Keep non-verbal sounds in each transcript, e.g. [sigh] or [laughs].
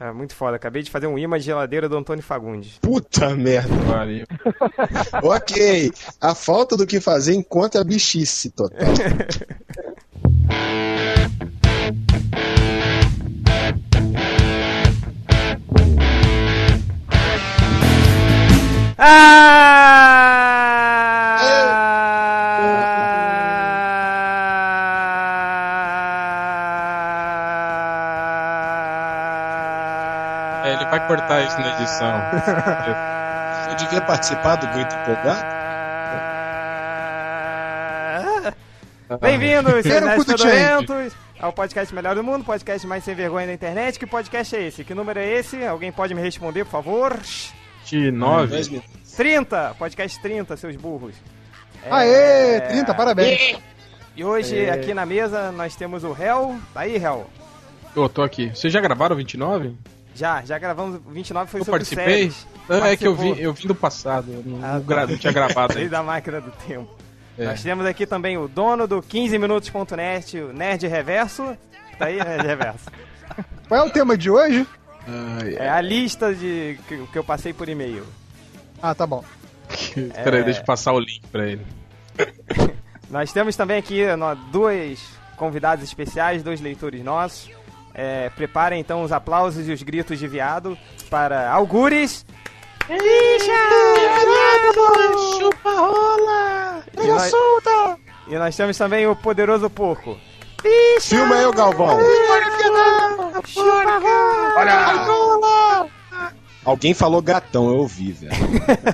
É muito foda. Acabei de fazer um imã de geladeira do Antônio Fagundes. Puta merda. Valeu. [laughs] ok. A falta do que fazer encontra a bichice total. [laughs] Ah! Participar do grito empolgado? Bem-vindos, seus curto fedorentos, ao podcast melhor do mundo, podcast mais sem vergonha da internet. Que podcast é esse? Que número é esse? Alguém pode me responder, por favor? De 9. Dois minutos. 30! Podcast 30, seus burros. É, Aê, 30, parabéns. E hoje, aqui na mesa, nós temos o Hel. Tá aí, Hel? Eu tô aqui. Vocês já gravaram o 29? Já, já gravamos. o 29 foi Eu sobre participei? séries. Ah, é que eu vim, eu vim do passado. Eu não, Ah, não gra- não tinha gravado [laughs] Desde ainda. da máquina do tempo. É. Nós temos aqui também o dono do 15minutos.net, o Nerd Reverso. Tá aí, Nerd Reverso. [laughs] Qual é o tema de hoje? Ai, É a lista de que, que eu passei por e-mail. Ah, tá bom. [laughs] Peraí, deixa eu passar o link pra ele. Nós temos também aqui nó, dois convidados especiais, dois leitores nossos. É, preparem então os aplausos e os gritos de viado para Algures. Chupa rola! E nós, e nós temos também o poderoso porco. Filma aí o Galvão. Alguém falou gatão, eu ouvi, velho.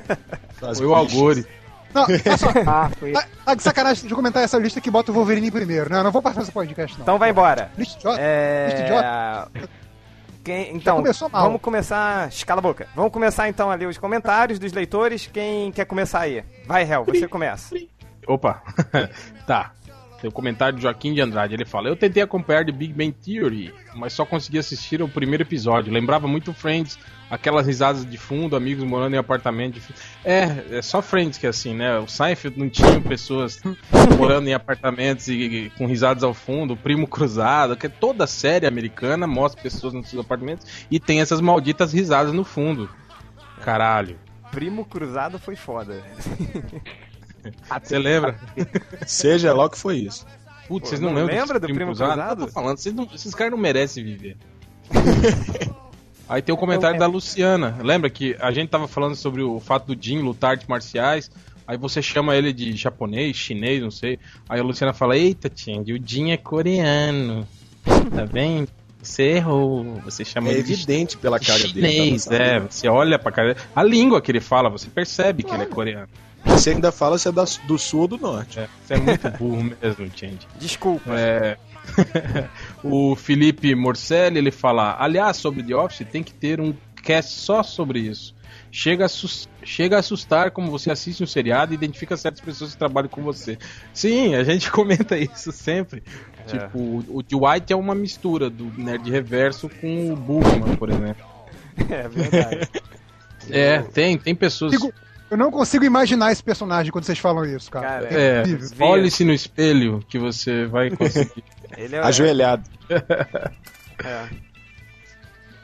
[laughs] Foi o Algore. Não, [laughs] olha só. Ah, foi. Tá, tá de sacanagem de comentar essa lista que bota o Wolverine primeiro. Não, eu não vou passar esse podcast, não. Então vai embora. Lista idiota. Lista idiota. É... Quem, então, vamos começar. Escala a boca. Vamos começar então a ler os comentários dos leitores. Quem quer começar aí? Vai, Hel, você começa. Opa, [laughs] tá. Tem o comentário de Joaquim de Andrade. Ele fala: Eu tentei acompanhar The Big Bang Theory, mas só consegui assistir o primeiro episódio. Lembrava muito Friends, aquelas risadas de fundo, amigos morando em apartamento. de É, é só Friends que é assim, né? O Seinfeld não tinha pessoas [laughs] morando em apartamentos e, e com risadas ao fundo, o Primo Cruzado, que toda série americana mostra pessoas nos seus apartamentos e tem essas malditas risadas no fundo. Caralho. Primo Cruzado foi foda. [laughs] Você lembra? [laughs] Seja lá o que foi isso. Putz, vocês não, não lembram lembra do Primo Cruzado? Eu tô falando, vocês não- esses caras não merecem viver. [laughs] Aí tem o comentário da Luciana. Lembra que a gente tava falando sobre o fato do Jin lutar artes marciais? Aí você chama ele de japonês, chinês, não sei. Aí a Luciana fala: Eita, Tindy, o Jin é coreano. Tá vendo? Você errou. Você chama É ele de evidente pela cara dele. chinês. tá? É, você olha pra cara. A língua que ele fala, você percebe que ele é coreano. Você ainda fala se é da- do sul ou do norte. É, você é muito burro mesmo, Tindy. [laughs] Desculpa. É. [laughs] o Felipe Morcelli, ele fala: aliás, sobre The Office, tem que ter um cast só sobre isso. Chega a, chega a assustar como você assiste um seriado e identifica certas pessoas que trabalham com você. Sim, a gente [laughs] comenta isso sempre. Tipo, o, o Dwight é uma mistura do Nerd Reverso com o Bugman, por exemplo. É verdade. É, tem, tem pessoas. Eu não consigo imaginar esse personagem quando vocês falam isso, cara. Cara, É, Incrível. olhe-se no espelho que você vai conseguir. [laughs] Ele é, Ajoelhado. [laughs] é.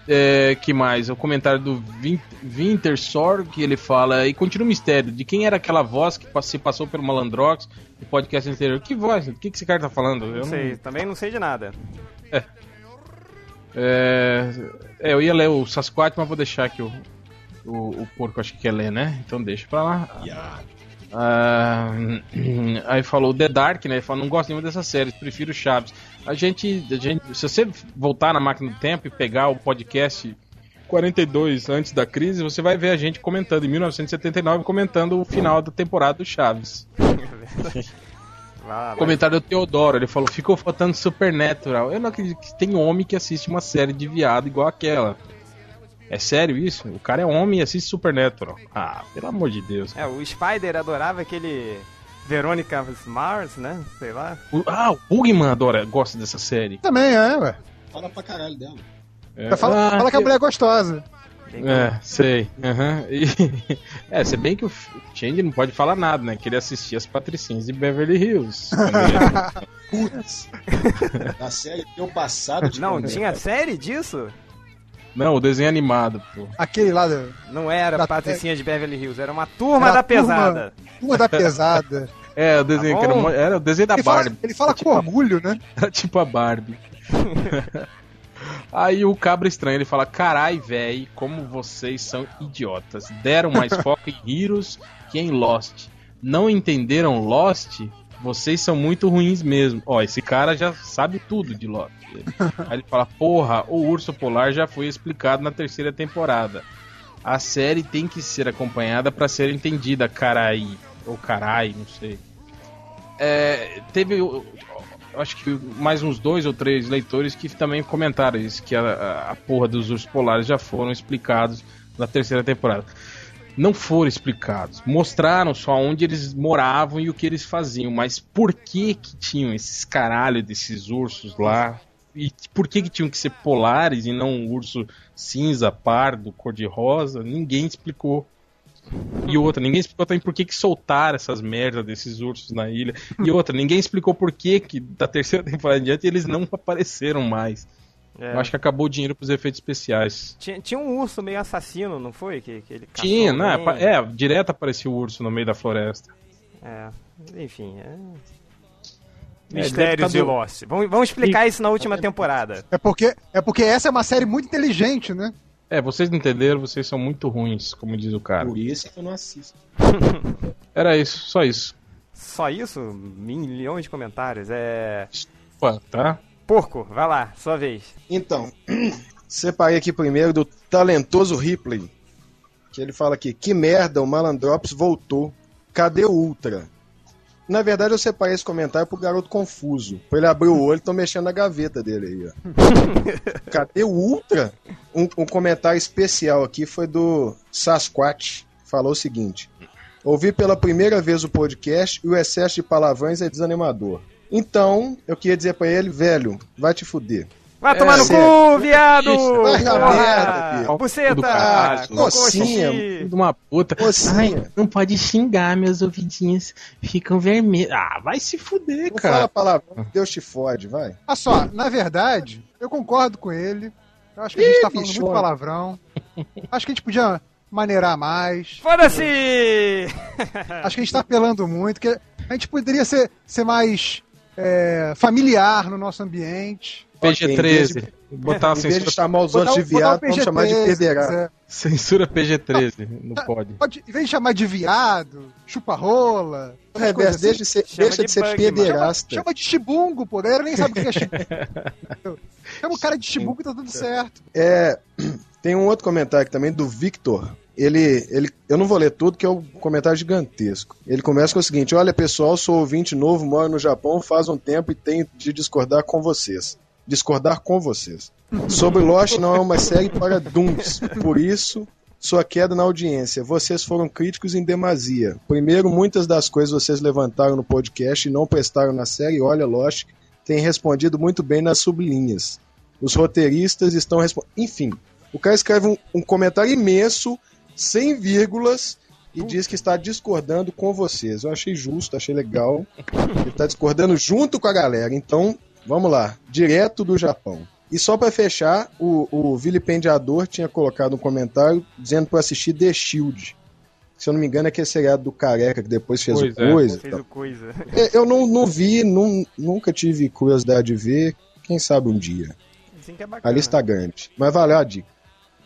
É, que mais? O comentário do Vin- Wintersor, que ele fala, e continua o mistério, de quem era aquela voz que se passou pelo Malandrox no podcast anterior? Que voz? O que, que esse cara tá falando? Eu Não sei, também não sei de nada. É, é, eu ia ler o Sasquatch, mas vou deixar aqui o, o, o porco, acho que quer ler, né? Então deixa pra lá. Ah, aí falou The Dark, né? Ele falou, não gosto nenhuma dessas séries, prefiro Chaves. A gente, a gente, se você voltar na máquina do tempo e pegar o podcast 42 antes da crise, você vai ver a gente comentando em 1979 comentando o final da temporada do Chaves. [laughs] Vai. Comentário do Teodoro, ele falou: ficou faltando Supernatural. Eu não acredito que tem homem que assiste uma série de viado igual aquela. É sério isso? O cara é homem e assiste Supernatural. Ah, pelo amor de Deus. É, o Spider adorava aquele Verônica Mars, né? Sei lá. O- ah, o Bugman adora, gosta dessa série. Também é, ué. Fala pra caralho dela. É, Fala, ah, fala que a mulher é gostosa. É, sei. aham. [laughs] E- é, se bem que o Change não pode falar nada, né? Que ele assistia as Patricinhas de Beverly Hills. [laughs] Putz. [laughs] da série teu passado de Não, tinha série disso? Não, o desenho animado, pô. Aquele lá da Não era Da- Patricinha de Beverly Hills, era uma turma Era da turma- pesada. Turma da Pesada. [laughs] É, o desenho Tá que era, mo- era o desenho da Ele fala, Barbie. ele fala com orgulho, né? [laughs] Era tipo a Barbie. [laughs] Aí o cabra estranho, ele fala: Carai, véi, como vocês são idiotas. Deram mais foco em Heroes que em Lost. Não entenderam Lost? Vocês são muito ruins mesmo. Ó, esse cara já sabe tudo de Lost. [laughs] Aí ele fala: Porra, o urso polar já foi explicado na terceira temporada. A série tem que ser acompanhada pra ser entendida, carai. Ou carai, não sei. É, teve, acho que mais uns dois ou três leitores que também comentaram isso, que a, a- a porra dos ursos polares já foram explicados na terceira temporada. Não foram explicados. Mostraram só onde eles moravam e o que eles faziam, mas por que que tinham esses caralho desses ursos lá? E por que que tinham que ser polares e não um urso cinza, pardo, cor-de-rosa? Ninguém explicou. E outra, ninguém explicou também por que, que soltaram essas merdas desses ursos na ilha. E outra, ninguém explicou por que, que da terceira [laughs] temporada em diante eles não apareceram mais. É. Eu acho que acabou o dinheiro pros efeitos especiais. Tinha, tinha um urso meio assassino, não foi? Que, que ele Tinha, né? Pa- É, direto aparecia o urso no meio da floresta. É, enfim. É... É, Mistérios tá de Lost. Vamos, vamos explicar isso na última temporada. É porque, é porque essa é uma série muito inteligente, né? É, vocês não entenderam, vocês são muito ruins, como diz o cara. Por isso que eu não assisto. [laughs] Era isso, só isso. Só isso? Milhões de comentários. É. Pô, tá? Porco, vai lá, sua vez. Então, [clears throat] separei aqui primeiro do talentoso Ripley. Que ele fala aqui: Que merda, o Malandrops voltou. Cadê o Ultra? Na verdade, eu separei esse comentário pro garoto confuso. Pra ele abrir o olho, tô mexendo na gaveta dele aí, ó. [laughs] Cadê o Ultra? Um, um comentário especial aqui foi do Sasquatch. Falou o seguinte: Ouvi pela primeira vez o podcast e o excesso de palavrões é desanimador. Então, eu queria dizer pra ele, velho, vai te fuder. Vai É, tomar no cu, viado! Vai na merda, filho. Buceta! Xixi. De uma puta. Mocinha. não pode xingar, meus ouvidinhos ficam vermelhos. Ah, vai se fuder, Não fala cara. palavrão, Deus te fode, vai. Olha só, na verdade, eu concordo com ele. Eu acho que a gente Ih, tá falando bichona. muito palavrão. [laughs] Acho que a gente podia maneirar mais. Foda-se! Acho que a gente tá apelando muito. Que a gente poderia ser, ser mais é, familiar no nosso ambiente. PG-13. Botar a Em vez de censura, chamar os outros de viado, vamos chamar de PG-13, pederasta. é. censura PG-13. [laughs] Não pode. Pode, em vez de chamar de viado, chupa-rola. Reverso, assim, deixa de ser, deixa de de ser bug, chama, pederasta. chama de chibungo, pô. A galera nem sabe o que é chibungo. [laughs] chama o cara de chibungo e tá tudo certo. É, [clears throat] tem um outro comentário aqui também do Victor. Ele, ele, eu não vou ler tudo, que é um comentário gigantesco. Ele começa com o seguinte: Olha pessoal, sou ouvinte novo, moro no Japão faz um tempo e tenho de discordar com vocês. Discordar com vocês. [laughs] Sobre Lost não é uma série para duns, por isso sua queda na audiência. Vocês foram críticos em demasia. Primeiro, muitas das coisas vocês levantaram no podcast e não prestaram na série. Olha, Lost tem respondido muito bem nas sublinhas. Os roteiristas estão respondendo. Enfim, o cara escreve um, um comentário imenso, sem vírgulas, e diz que está discordando com vocês. Eu achei justo, achei legal. Ele está discordando junto com a galera. Então, vamos lá. Direto do Japão. E só para fechar, o, o vilipendiador tinha colocado um comentário dizendo para assistir The Shield. Se eu não me engano, é aquele seriado do Careca que depois fez Pois o é. coisa. Fez o coisa. É, Eu não, não vi, não- nunca tive curiosidade de ver. Quem sabe um dia. Assim que é A bacana. lista tá grande. Mas valeu a dica.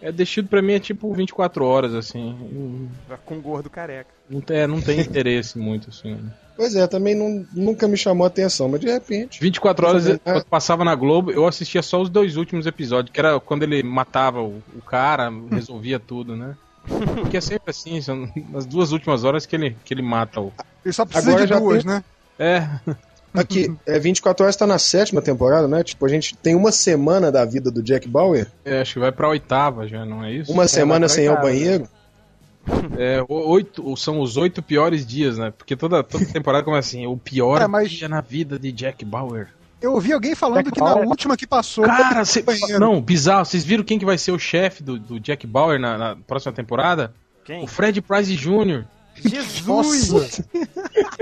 É, Shield pra mim é tipo 24 horas, assim. Com gordo careca. Não tem, é, não tem interesse muito, assim. Pois é, também não- nunca me chamou a atenção, mas de repente. 24 horas, É. quando passava na Globo, eu assistia só os dois últimos episódios, que era quando ele matava o, o cara, resolvia tudo, né? Porque é sempre assim, são nas duas últimas horas que ele, que ele mata o. Ele só precisa Agora de já duas, tem- né? É, Aqui, é 24 horas tá na sétima temporada, né? Tipo, a gente tem uma semana da vida do Jack Bauer, é, acho que vai pra oitava já, não é isso? uma semana vai sem ir ao pra banheiro. É, oito, são os oito piores dias, né? Porque toda, toda [laughs] temporada começa assim, o pior É, mas- dia na vida de Jack Bauer. Eu ouvi alguém falando que na última que passou. Cara, cê, não, bizarro. Vocês viram quem que vai ser o chefe do, do Jack Bauer na, na próxima temporada? Quem? O Fred Price Jr. Jesus! [laughs]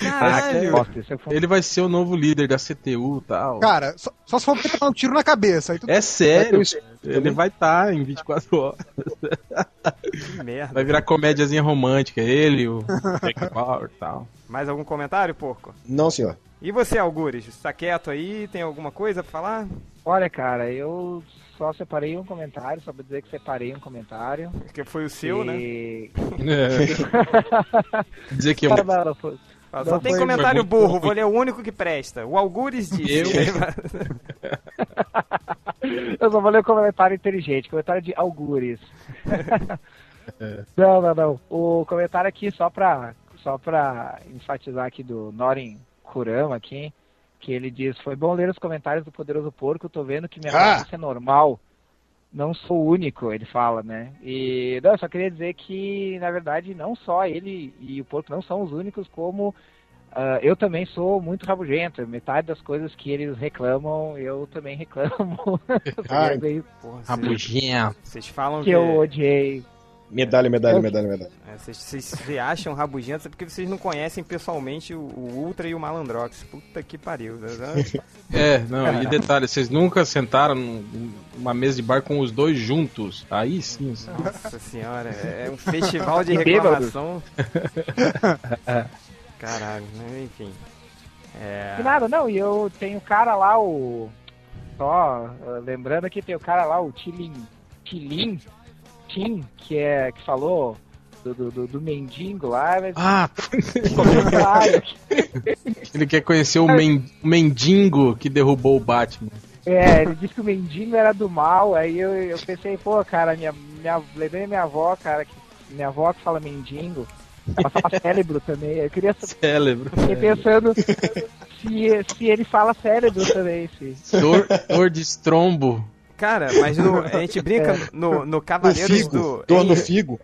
Caralho! Ele vai ser o novo líder da CTU e tal. Cara, só, só se for pra tomar um tiro na cabeça. Aí tu... É sério, ele vai estar em 24 horas. Que merda. Vai virar comédiazinha romântica, ele, o [laughs] Jack Bauer e tal. Mais algum comentário, porco? Não, senhor. E você, Algures? Tá quieto aí? Tem alguma coisa pra falar? Olha, cara, eu só separei um comentário, só pra dizer que separei um comentário. Que foi o seu, né? e... [laughs] É. [laughs] Dizer que eu... Não, não, foi- Ah, Só Não tem comentário burro, bom. vou ler o único que presta. O Algures [laughs] disse. Eu? Eu só vou ler o comentário inteligente, comentário de algures. [laughs] não, não, não. O comentário aqui, só pra, só pra enfatizar aqui do Norin Kurama aqui, que ele diz, foi bom ler os comentários do Poderoso Porco, tô vendo que minha Ah! é normal. Não sou o único, ele fala, né? E não, eu só queria dizer que, na verdade, não só ele e o porco não são os únicos, como ah, eu também sou muito rabugento. Metade das coisas que eles reclamam, eu também reclamo. [laughs] Dizer Porra, vocês, Rabugento. vocês falam que que. eu odiei. Medalha, medalha, medalha, medalha. é, Vocês, vocês se acham rabugentos é porque vocês não conhecem pessoalmente o, o Ultra e o Malandrox. Puta que pariu. né? [laughs] É, não, e detalhe, vocês nunca sentaram num- numa mesa de bar com os dois juntos. Aí sim. Nossa senhora, é um festival de [laughs] reclamação. [laughs] Caralho, enfim. É, Que nada, não, e eu tenho o cara lá, o. Só ah, lembrando que tem o cara lá, o Tilin. Tilin. Que é. que falou do, do, do, mendigo lá, mas Ah, comentário. ele quer conhecer o men- mendigo que derrubou o Batman. É, ele disse que o mendigo era do mal, aí eu, eu pensei, pô, cara, minha, minha, lembrei minha avó, cara, que, minha avó que fala mendigo, ela fala [laughs] cérebro também, eu queria Cérebro. fiquei pensando se, se ele fala cérebro também, se. Dor, dor de estrombo. Cara, mas no- a gente [laughs] brinca no, no No Cavaleiros figo. do. Dor no figo.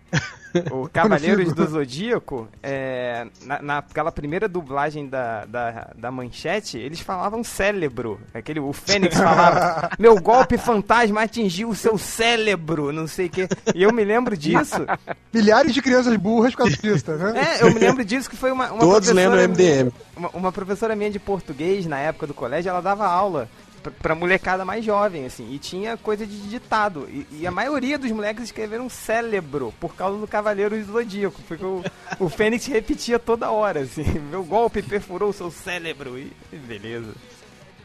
O [laughs] Cavaleiros do Zodíaco, é, na, naquela primeira dublagem da, da, da manchete, eles falavam cérebro. Aquele, o Fênix [laughs] falava: Meu golpe fantasma atingiu o seu cérebro, não sei o quê. E eu me lembro disso. Milhares de crianças burras disso, tá vendo? É, eu me lembro disso que foi uma, uma Todos professora- lendo MDM. Uma, uma professora minha de português, na época do colégio, ela dava aula pra, pra molecada mais jovem, assim, e tinha coisa de ditado. E, e a maioria dos moleques escreveram cérebro por causa do Cavaleiro do Zodíaco, porque o, [laughs] o Fênix repetia toda hora, assim, meu golpe perfurou o seu cérebro, e beleza.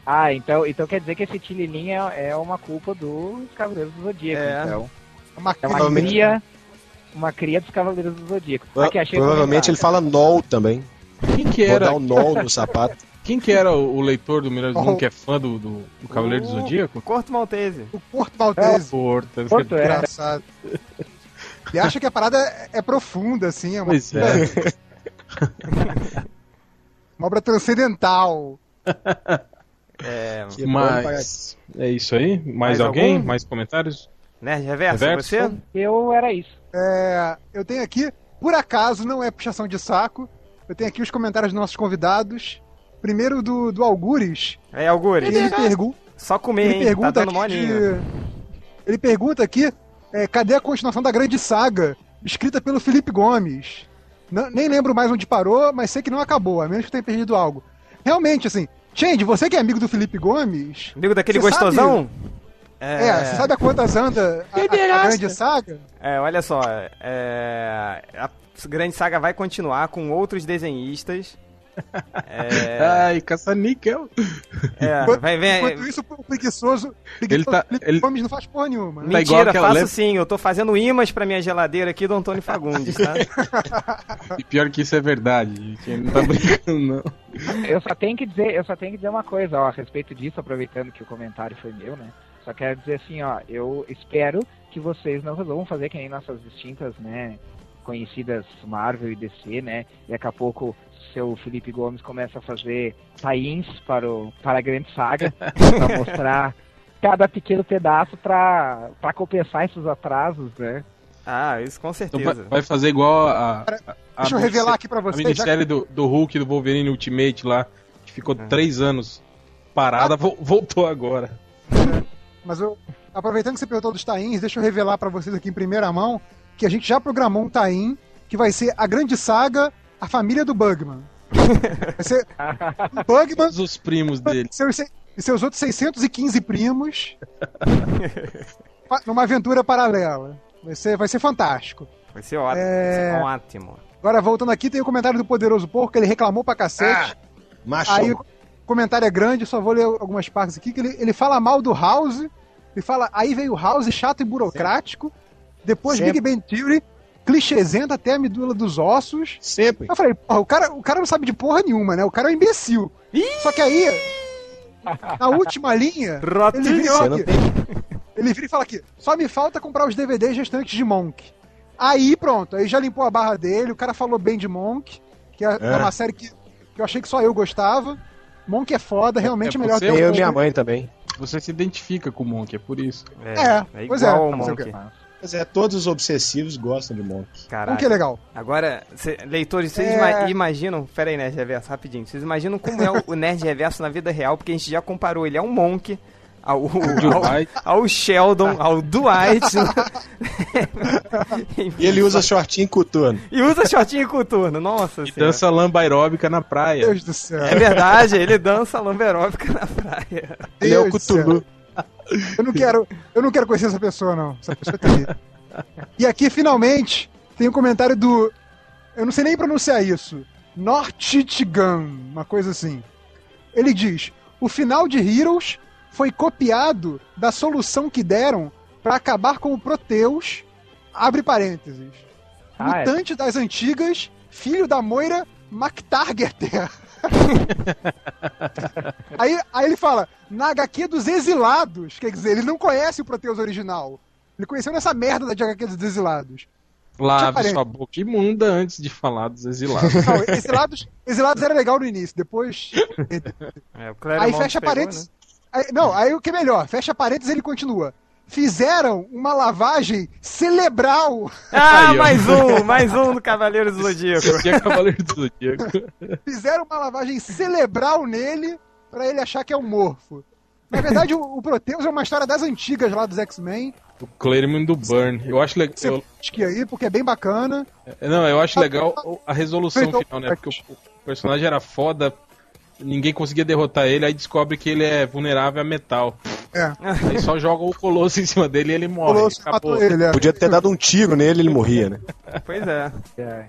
Ah, então, então quer dizer que esse Tililin é, é uma culpa dos Cavaleiros do Zodíaco, É. então. Uma É uma cria, uma cria dos Cavaleiros do Zodíaco. Aqui, Provavelmente ele fala NOL também. Quem que Vou era, dar um NOL no sapato. [laughs] quem que era o, o leitor do Melhores do Oh. Mundo que é fã do, do, do Cavaleiro do O Zodíaco? Corto Maltese. O Porto Maltese. Porta. Porto é. Engraçado. Ele acha que a parada é, é profunda, assim, é uma, Pois é. [laughs] uma obra transcendental. É, Que. Mas é isso aí? Mais, Mais alguém? algum? Mais comentários? Nerd Reverso, Reverso? você? Eu era isso. É, eu tenho aqui, por acaso, não é puxação de saco, eu tenho aqui os comentários dos nossos convidados. Primeiro do, do Algures, É, Algures, ele, pergu só comer, ele hein, tá pergunta dando aqui molinho. de- Ele pergunta aqui, é, cadê a continuação da grande saga, escrita pelo Felipe Gomes? Não- nem lembro mais onde parou, mas sei que não acabou, a menos que tenha perdido algo. Realmente, assim, Change, você que é amigo do Felipe Gomes, Amigo daquele gostosão? é, você sabe a quantas anda a, a- a grande saga? É, olha só, é, a grande saga vai continuar com outros desenhistas. É, Ai, caça-níquel. é, Enquanto, vai ver. enquanto isso, o preguiçoso, Ele tá- ele- Gomes não faz porra nenhuma. né? tá Mentira, aquela- faço lembra- sim. Eu tô fazendo imãs pra minha geladeira aqui do Antônio Fagundes, tá? [laughs] E pior que isso é verdade, gente. Ele não tá brincando, não. Eu só tenho que dizer, eu só tenho que dizer uma coisa, ó, a respeito disso, aproveitando que o comentário foi meu, né? Só quero dizer assim, ó, eu espero que vocês não resolvam fazer que nem nossas distintas, né, conhecidas Marvel e DC, né? E daqui a pouco seu Felipe Gomes começa a fazer tains para o para a grande saga, [laughs] para mostrar cada pequeno pedaço para para compensar esses atrasos, né? Ah, isso com Então vai, certeza. vai fazer igual a. a, a Deixa eu revelar aqui pra A vocês. já minissérie do, do Hulk do Wolverine Ultimate lá, que ficou três anos parada, vo- voltou agora. [laughs] Mas eu, aproveitando que você perguntou dos tains, deixa eu revelar pra vocês aqui em primeira mão que a gente já programou um tain que vai ser a grande saga A Família do Bugman. Vai ser [laughs] Bugman Todos os primos dele. e seus, e seus outros 615 primos [laughs] numa aventura paralela. Vai ser, vai ser fantástico. Vai ser ótimo. É. Vai ser ótimo. Agora, voltando aqui, tem o comentário do Poderoso Porco, que ele reclamou pra cacete. Macho. Aí o comentário é grande, só vou ler algumas partes aqui, que ele, ele fala mal do House, ele fala, aí veio o House chato e burocrático, depois Sempre. Big Bang Theory, clichêzento até a medula dos ossos. Sempre. Eu falei, porra, o cara, o cara não sabe de porra nenhuma, né? O cara é um imbecil. Só que aí, na última linha, [laughs] ele vira, e aqui, ele vira e fala aqui, só me falta comprar os DVDs restantes de Monk. Aí pronto, aí já limpou a barra dele, o cara falou bem de Monk, que é, é uma série que, que eu achei que só eu gostava. Monk é foda, realmente é melhor você que Tem eu e minha mãe também. Você se identifica com o Monk, é por isso. É, É, é pois igual é, ao Monk. Mas é, todos os obsessivos gostam de Monk. Caralho. Monk é legal. Agora, cê- leitores, vocês É. ima- imaginam. Pera aí, Nerd Reverso, rapidinho. Vocês imaginam como é o, o Nerd Reverso na vida real? Porque a gente já comparou ele ao Monk, ao, [laughs] ao, ao Sheldon, ao Dwight. [laughs] E ele usa shortinho coturno. e usa shortinho coturno. Nossa E senhora. dança lamba aeróbica na praia. Deus do céu. É verdade, ele dança lamberóbica na praia. Ele é o Deus. Cthulhu. Eu não quero, eu não quero conhecer essa pessoa, não. Essa pessoa é terrível. E aqui, finalmente, tem um comentário do. Eu não sei nem pronunciar isso. Nortichigan, uma coisa assim. Ele diz: o final de Heroes foi copiado da solução que deram para acabar com o Proteus. Abre parênteses. Ah, é. Mutante das antigas, filho da Moira MacTargeter. [laughs] aí, aí ele fala, na HQ dos exilados, quer dizer, ele não conhece o Proteus original. Ele conheceu nessa merda da HQ dos exilados. Lave sua boca imunda antes de falar dos exilados. Não, exilados, exilados era legal no início, depois. É, o Aí fecha parênteses. né? aí- não, aí o que é melhor, fecha parênteses e ele continua. Fizeram uma lavagem cerebral. Ah, Aí, mais um, mais um do Cavaleiro do Zodíaco. Esse é Cavaleiro do Zodíaco. [laughs] Fizeram uma lavagem cerebral nele pra ele achar que é um morfo. Na verdade, o, o Proteus é uma história das antigas lá dos X-Men. O Claremont do Burn. Eu acho legal. Você pesquisa aí, porque é bem bacana. Não, eu acho legal a resolução final, né? Porque o personagem era foda, ninguém conseguia derrotar ele, aí descobre que ele é vulnerável a metal. É. Aí só joga o Colosso em cima dele e ele O morre. Colosso Acabou. matou ele, é. Podia ter dado um tiro nele ele morria, né? Pois é. É.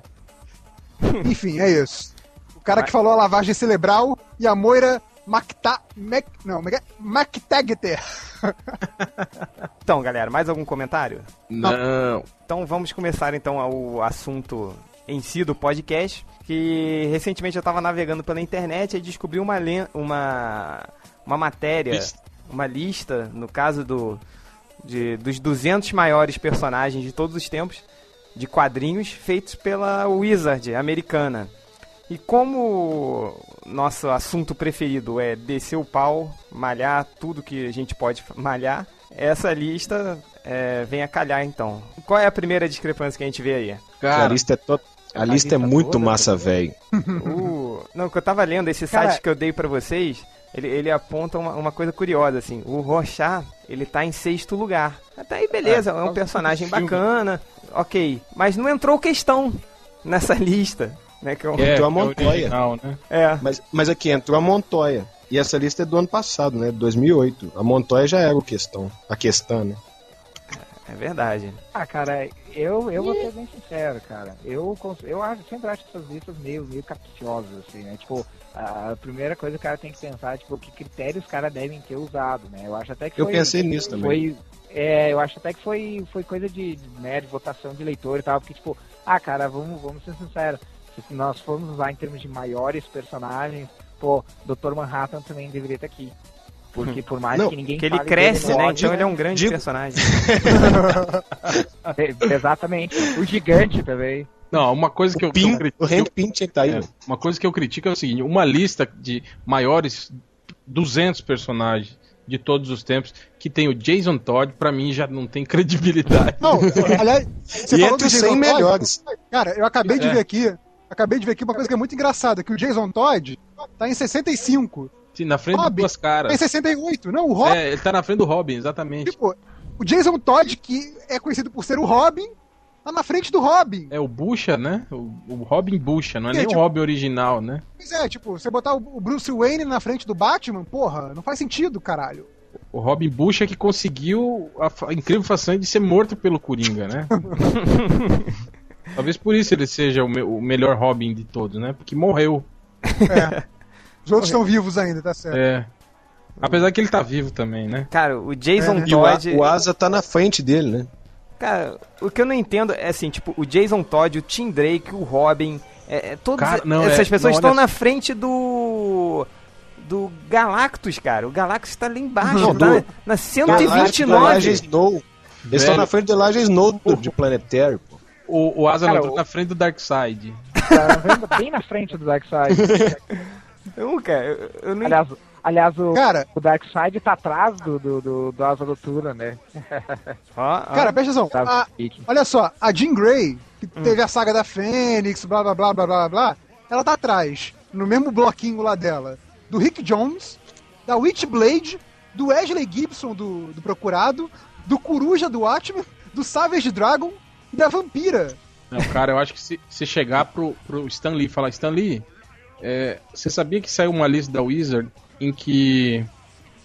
[laughs] Enfim, é isso. O cara que falou a lavagem cerebral e a Moira Macta... Mac... Não, é é? MacTagter. [laughs] Então, galera, mais algum comentário? Não. Então vamos começar então ao assunto em si do podcast. Que recentemente eu estava navegando pela internet e descobri uma, uma, uma matéria, Lista. uma lista, no caso do, de, dos 200 maiores personagens de todos os tempos de quadrinhos feitos pela Wizard americana. E como nosso assunto preferido é descer o pau, malhar tudo que a gente pode malhar, essa lista é, vem a calhar então. Qual é a primeira discrepância que a gente vê aí? a Cara, lista é, to... a lista é muito toda, massa, velho. O... Não, que eu tava lendo, esse Cara- site que eu dei pra vocês, ele, ele aponta uma, uma coisa curiosa, assim. O Rorschach, ele tá em sexto lugar. Até aí, beleza, é, um quase personagem bacana, ok. Mas não entrou questão nessa [laughs] lista, né? Que eu... é, Entrou a é Montoya. original, né? É, Mas, mas aqui entrou a Montoya. E essa lista é do ano passado, né? 2008. A Montoya já era o questão. A questão, né? É verdade. Ah, cara, eu, eu vou ser bem sincero, cara. Eu, eu acho, sempre acho essas listas meio, meio capciosas, assim, né? Tipo, a primeira coisa que o cara tem que pensar, tipo, que critérios os caras devem ter usado, né? Eu acho até que Eu foi, pensei nisso também. foi é, eu acho até que foi, foi coisa de, de, né, de votação de leitor e tal, porque, tipo, ah, cara, vamos, vamos ser sinceros, se nós formos usar em termos de maiores personagens, pô, Dr. Manhattan também deveria estar aqui. Porque por mais Não, que ninguém Que ele fale cresce, dele, né? Então ele é um grande digo- personagem. [laughs] é, Exatamente. O gigante também. Não, uma coisa que eu, que eu Pin, critico- o Hank Pym tinha que tá aí. É, uma coisa que eu critico é o seguinte: uma lista de maiores 200 personagens de todos os tempos que tem o Jason Todd, pra mim já não tem credibilidade. Não, [laughs] aliás, você E falou entre do os 100 Jason Todd, melhores. Cara, eu acabei de É. ver aqui. Acabei de ver aqui uma coisa que é muito engraçada, que o Jason Todd tá em 65. Sim, na frente Robin, duas caras. 68. Não, o Robin, É, ele tá na frente do Robin, exatamente. tipo, o Jason Todd, que é conhecido por ser o Robin, Tá na frente do Robin. É o Bucha, né? O, o Robin Bucha, não é É, nem tipo- o Robin original, né? Pois é, tipo, você botar o o Bruce Wayne na frente do Batman, porra, não faz sentido, caralho. O Robin Bucha que conseguiu a, a incrível façanha de ser morto pelo Coringa, né? [laughs] Talvez por isso ele seja o, me- o melhor Robin de todos, né? Porque morreu. Os outros estão vivos ainda, tá certo. É. Apesar que ele tá vivo também, né? Cara, o Jason É. E o, A- Todd. o Asa tá na frente dele, né? Cara, o que eu não entendo é assim, tipo, o Jason Todd, o Tim Drake, o Robin, é, é, todas Cara, não, essas é- pessoas não, estão olha- na frente do do Galactus, cara. O Galactus tá lá embaixo, Não, tá do- na Elijah 129. Snow. Eles estão na frente do Elijah Snow do- de Planetary, pô. O, o Asa Cara, Noturna o- na frente do Darkseid. Tá bem na frente do Darkseid. [laughs] Não, cara, eu, eu não aliás, aliás o, Cara, o Darkseid tá atrás do, do, do, do Asa Noturna, né? [laughs] Ó, ó. cara, presta atenção. Tá, A- olha só, a Jean Grey, que teve a saga da Fênix, blá blá blá blá blá blá, ela tá atrás, no mesmo bloquinho lá dela, do Rick Jones, da Witchblade, do Wesley Gibson do, do Procurado, do Coruja do Watchmen, do Savage Dragon e da Vampira. Não, cara, eu acho que se, se chegar pro, pro Stan Lee e falar, Stan Lee, é, você sabia que saiu uma lista da Wizard em que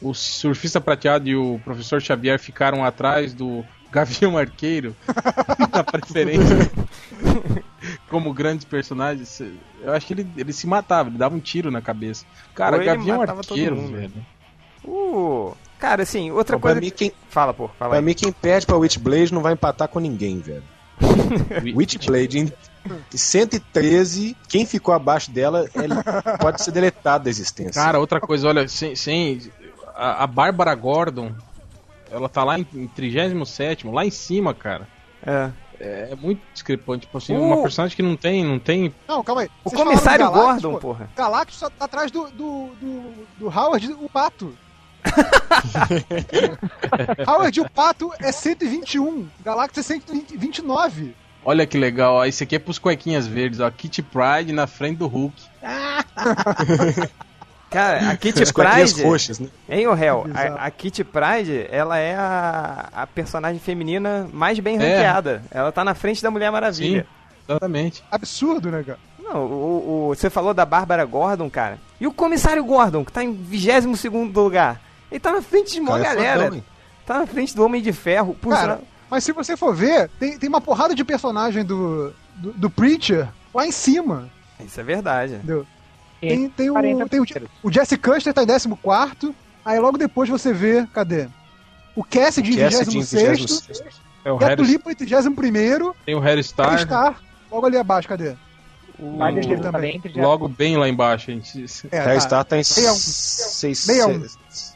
o surfista prateado e o professor Xavier ficaram atrás do [laughs] Gavião Arqueiro [laughs] na preferência [laughs] como grandes personagens? Eu acho que ele, ele se matava, ele dava um tiro na cabeça. Cara, Ou Gavião Arqueiro, mundo. velho. Uh, cara, assim, outra Pra coisa. mim, quem, Fala, pô, fala pra aí. mim, quem perde pra Witchblade não vai empatar com ninguém, velho. Witchblade, em 113, quem ficou abaixo dela ele [laughs] pode ser deletado da existência. Cara, outra coisa, olha, sem, sem a, a Bárbara Gordon, ela tá lá em, em 37 lá em cima, cara. É. É, é muito discrepante, tipo assim, O- uma personagem que não tem, não tem. Não, calma aí. O Vocês comissário Galactus, Gordon, pô. porra. Galactus tá atrás do, do, do, do Howard, o Pato. [laughs] Howard, o Pato é 121. Galactus é 129. Olha que legal, ó, esse aqui é pros cuequinhas verdes, ó, Kitty Pride na frente do Hulk. [laughs] Cara, a Kitty As Pride. roxas, né? Hein, ô réu? A, a Kitty Pride, ela é a, a personagem feminina mais bem É. ranqueada. Ela tá na frente da Mulher Maravilha. Exatamente. Absurdo, né, cara? Não, o, o- você falou da Bárbara Gordon, cara. E o comissário Gordon, que tá em 22 lugar. Ele tá na frente de uma Cara, é galera. fodão, tá na frente do Homem de Ferro. Por Cara, sinal- mas se você for ver, tem, tem uma porrada de personagem do, do, do Preacher lá em cima. Isso é verdade. Entendeu? Tem, tem, 40 o, tem o, o Jesse Custer tá em 14. Aí logo depois você vê, cadê? O Cassidy em Cassidy em 26. 26º. É o Harry, Tulipa em 31. tem o Harry Star. Star, Star, logo ali abaixo, cadê? O- também. já- logo bem lá embaixo, gente. É, Harry tá. Star tá em Meia um. 6... Meia um. É,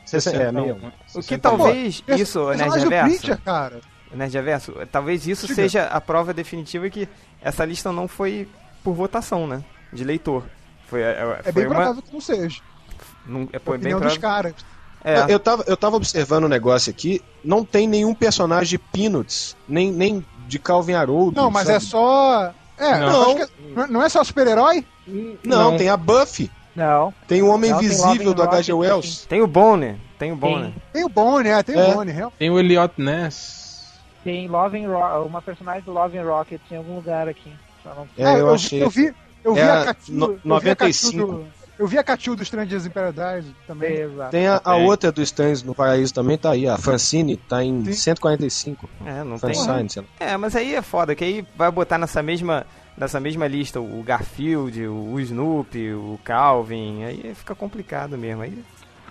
61. O que 60. talvez Pers- isso, do Reverso, Preacher, cara. Nerd Reverso, talvez isso Diga. seja a prova definitiva que essa lista não foi por votação, né? De leitor. Foi, é, É foi bem uma, provável que não seja. não, é, foi bem opinião dos provável. caras. É, Eu, tava, eu tava observando um negócio aqui, não tem nenhum personagem de Peanuts, nem, nem de Calvin Haroldo. Não, mas sabe? é só. É, Não. é- não- não é só super-herói? Não, tem a Buffy, Não. tem o Homem Não, tem Invisível do H.G. Wells. tem o Bonner, tem o Bonner. Tem o Bonnie, é, tem É. o Bonnie, realmente. Tem o Elliot Ness. Tem Love and Ro uma personagem do Love and Rocket em algum lugar aqui. Não... É, Ah, eu, achei. Eu vi, eu vi É a Catil. no- eu vi a 95. Catil do- Eu vi a Catil dos Strangers in Paradise também. Exato. Tem a, a Tem. outra do Stans no Paraíso também, tá aí. A Francine tá em Sim. 145. É, não tem. Francine, lá. É, mas aí é foda, que aí vai botar nessa mesma, nessa mesma lista o Garfield, o Snoopy, o Calvin, aí fica complicado mesmo. Aí,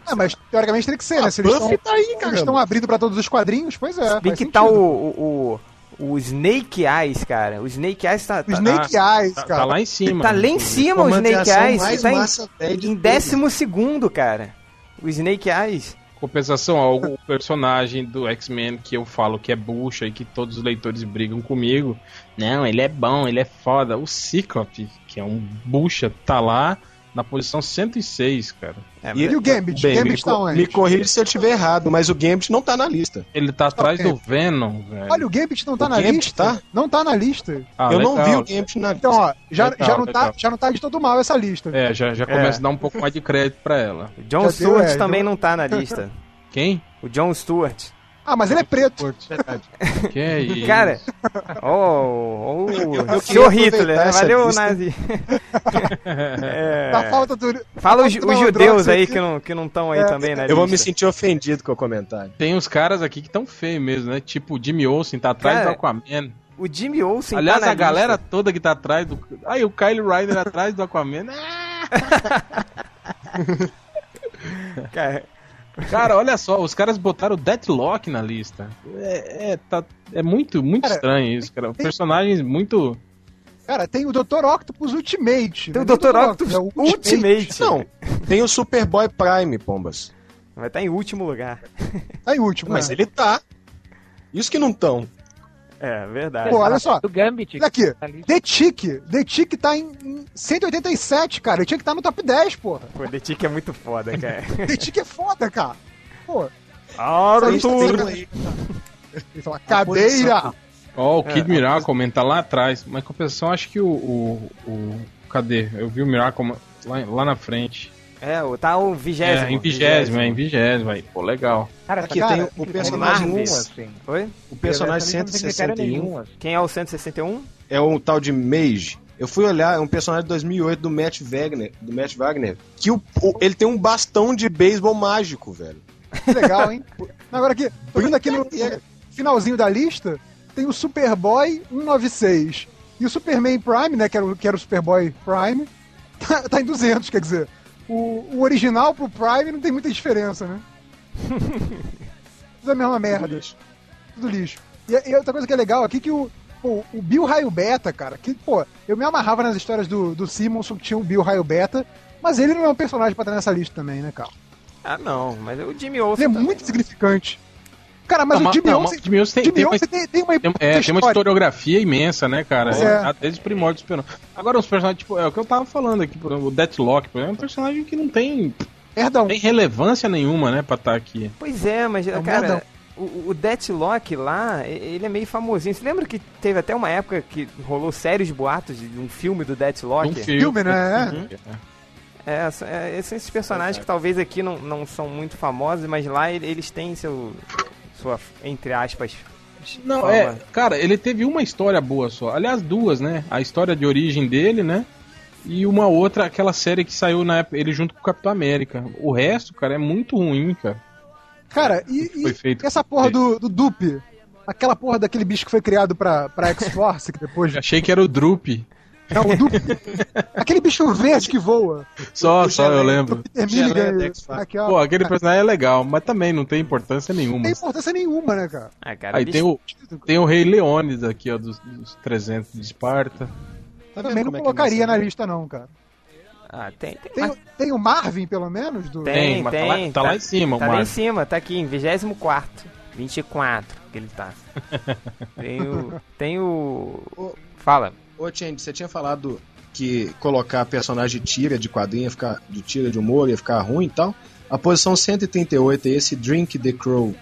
Ah, mas teoricamente tem que ser, né? A Se eles estão tá aí, cara. estão abrindo pra todos os quadrinhos, pois é. faz que tá o, o, o, Snake Eyes, cara. O Snake Eyes tá, O tá, Snake Eyes, Tá, cara. tá lá em cima. tá lá em cima o Snake Eyes. mais Tá em, massa, em décimo segundo, cara. O Snake Eyes. Compensação ao o personagem do X-Men que eu falo que é bucha e que todos os leitores brigam comigo. Não, ele é bom, ele é foda. O Ciclope, que é um bucha, tá lá na posição 106, cara. É, E, E o Gambit? Bem, Gambit me, tá onde? me corrige se eu estiver errado, mas o Gambit não tá na lista. Ele tá atrás Ok. do Venom, velho. Olha, o Gambit não tá O na Gambit lista. tá? Não tá na lista. Ah, eu não legal. vi o Gambit na lista. Então, ó, já, Legal, já, não tá, já não tá de todo mal essa lista. É, já, já começa a dar um pouco mais de crédito pra ela. O John Já deu, Stewart é, também John- não tá na lista. [laughs] Quem? O John Stewart. Ah, mas ele é preto. [laughs] Que é isso? Cara, oh, oh, eu senhor Hitler, essa valeu, lista. Nazi. [laughs] É, Tá falta do. Fala os, os judeus aí que não que não estão aí É, também, né? Eu vou me sentir ofendido com o comentário. Tem uns caras aqui que tão feios mesmo, né? Tipo, o Jimmy Olsen tá atrás Cara, do Aquaman. O Jimmy Olsen Aliás, tá na a galera lista. toda que tá atrás do. Aí o Kyle Ryder atrás do Aquaman. [laughs] Ah! Cara, Cara, olha só, os caras botaram o Deathlock na lista. É, é, tá, é muito, muito Cara, estranho isso, cara. tem- Personagens muito. Cara, tem o Dr. Octopus Ultimate. tem o não é Dr. Octopus é o Ultimate. Não, tem o Superboy Prime, Pombas. Vai estar em último lugar. Tá em último. Mas né? ele tá. Isso que não tão. É, verdade. Pô, olha só. Do Gambit. Olha aqui. tá ali. The Tick. The Tick tá em, em 187, cara. Ele tinha que estar no top 10, porra. Pô, The Tick é muito foda, cara. [laughs] The Tick é foda, cara. Pô, Arthur! ele fala, cadeira. Ó, o É, Kid Miracle tá lá atrás. Mas compensação, acho que o, o, o- Cadê? Eu vi o Miracle lá, lá na frente. É, o- tá o vigésimo. É, em vigésimo, é, em vigésimo aí. Pô, legal. Cara, Aqui essa tem cara o não personagem nenhum, Marvel. assim. Oi? O personagem Essa lista não tem critério 161 nenhum, assim. Quem é o 161? é o tal de Mage. Eu fui olhar, é um personagem de 2008 do Matt Wagner, do Matt Wagner, que o, o- ele tem um bastão de beisebol mágico, velho. Que legal, hein? [laughs] Agora aqui, tô vendo aqui no finalzinho da lista, tem o Superboy 196. E o Superman Prime, né, que era o, que era o Superboy Prime, [laughs] tá, tá em 200, quer dizer. O, o original pro Prime não tem muita diferença, né? [laughs] Tudo a mesma merda. Tudo lixo. E, e outra coisa que é legal aqui que o, pô, o Bill Raio Beta, cara, que, pô, eu me amarrava nas histórias do, do Simonson que tinha o Bill Raio Beta, mas ele não é um personagem pra estar nessa lista também, né, cara? Ah, não, mas o Jimmy Ele Olsen. é também, muito né? significante. Cara, mas Não, o Jimmy Olsen, o Jimmy Olsen tem, tem uma, tem, tem uma, tem, é, tem uma historiografia imensa, né, cara? É. Ah, Desde os primórdios do super Agora, os personagens, tipo, é o que eu tava falando aqui, por exemplo, o Deathlock, por exemplo, é um personagem que não tem, Perdão. tem relevância nenhuma, né, pra estar aqui. Pois é, mas, um cara, merdão. o, o Deathlock lá, ele é meio famosinho. Você lembra que teve até uma época que rolou sérios boatos de um filme do Deathlock? Um Filme, né? Uhum. É, são- é, esses esses personagens que talvez aqui não, não são muito famosos, mas lá ele- eles têm seu. Sua, entre aspas. Não, fama. é, cara, ele teve uma história boa só. Aliás, duas, né? A história de origem dele, né? E uma outra, aquela série que saiu na época, ele junto com o Capitão América. O resto, cara, é muito ruim, cara. Cara, e, Foi e feito. essa porra do, do Dupe? Aquela porra daquele bicho que foi criado pra, pra [laughs] X-Force, que depois. Achei que era o Drup. Não, o Dupe. [laughs] Aquele bicho verde que voa. Só, O só eu Geleia- lembro. Peter Geleia. Aqui, ó. Pô, aquele personagem é legal, mas também não tem importância nenhuma. Não tem importância nenhuma, né, cara? Ah, cara, Aí tem o, tem o Rei Leônidas aqui, ó, dos, dos 300 de Esparta. Tá Também não é colocaria é na lista, não, cara. Ah, tem, tem, Tem, mas- o- tem o Marvin, pelo menos, do. Tem, mas tá tem, lá, tá tá- lá em cima, Tá o lá em cima, tá aqui em 24. 24 que ele tá. [laughs] Tem o. Tem o. Fala. Ô, Change, você tinha falado que colocar personagem de tira de quadrinho, ia ficar, de tira de humor, ia ficar ruim e tal. A posição 138 é esse Drink the Crow.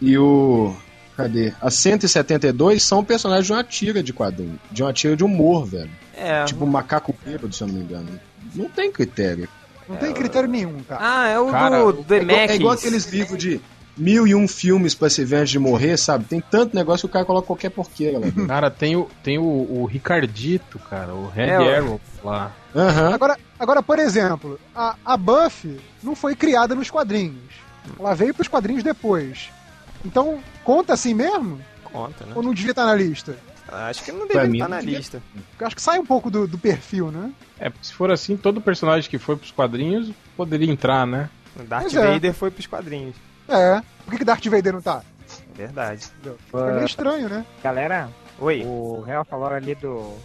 E o. Cadê? A 172 são personagens de uma tira de quadrinho. De uma tira de humor, velho. É. Tipo Macaco Bêbado, se eu não me engano. Não tem critério. Não tem critério nenhum, cara. Ah, é o Cara, do, do É igual, é igual aqueles livros de mil e um filmes pra se ver antes de morrer, sabe? Tem tanto negócio que o cara coloca qualquer porqueira lá [laughs] dentro. Cara, tem o, tem o, o Ricardito, cara, o Red É, Arrow lá. Aham. Agora, agora, por exemplo, a, a Buffy não foi criada nos quadrinhos. Ela veio pros quadrinhos depois. Então, conta assim mesmo? Conta, né? Ou não devia estar na lista? Acho que não deveria mim, estar não na devia. lista. Acho que sai um pouco do, do perfil, né? É, porque se for assim, todo personagem que foi pros quadrinhos poderia entrar, né? O Darth Pois é. Vader foi pros quadrinhos. É. Por que, que Darth Vader não tá? É verdade. É meio estranho, né? Galera, Oi. o Real falou ali do,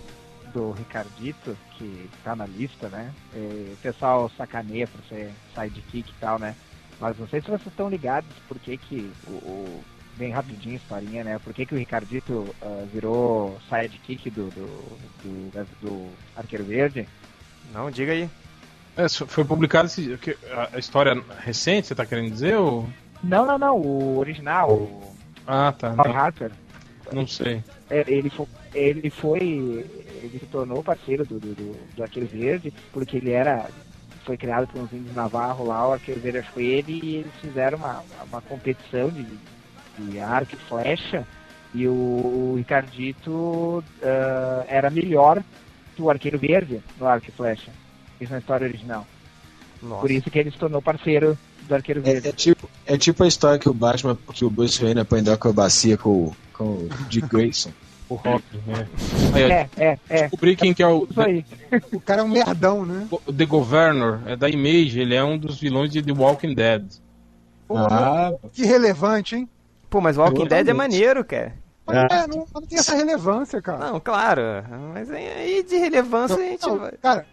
do Ricardito, que tá na lista, né? E o pessoal sacaneia por ser sidekick e tal, né? Mas não sei se vocês estão ligados por que que o, o- bem rapidinho a historinha, né? Por que que o Ricardito ah, virou sidekick do, do, do, do Arqueiro Verde? Não, diga aí. É, foi publicado esse, que- a, a história recente, você tá querendo dizer? Ou... Não, não, não, o original, o Ah, tá. Não, Harper. não sei. É, ele foi, ele foi, ele se tornou parceiro do, do, do, Arqueiro Verde, porque ele era, foi criado por uns índios navarro lá, o Arqueiro Verde foi ele, e eles fizeram uma, uma competição de, de arco e flecha, e o Ricardito ah, era melhor que o Arqueiro Verde no arco e flecha. Isso na história original. Nossa. Por isso que ele se tornou parceiro do Arqueiro Verde. É, é tipo, é tipo a história que o Batman, que o Bruce Wayne aprendeu a acrobacia com, o- com o Dick [laughs] Grayson. O Robin, né? É, é, é. descobri quem que é o Isso aí. [laughs] O cara é um merdão, né? o The Governor, é da Image, ele é um dos vilões de The Walking Dead. Ah, Que relevante, hein? Pô, mas Walking Dead é maneiro, cara. É. é, não, não tem essa relevância, cara. Não, claro. Mas aí de relevância a gente Não, vai. cara,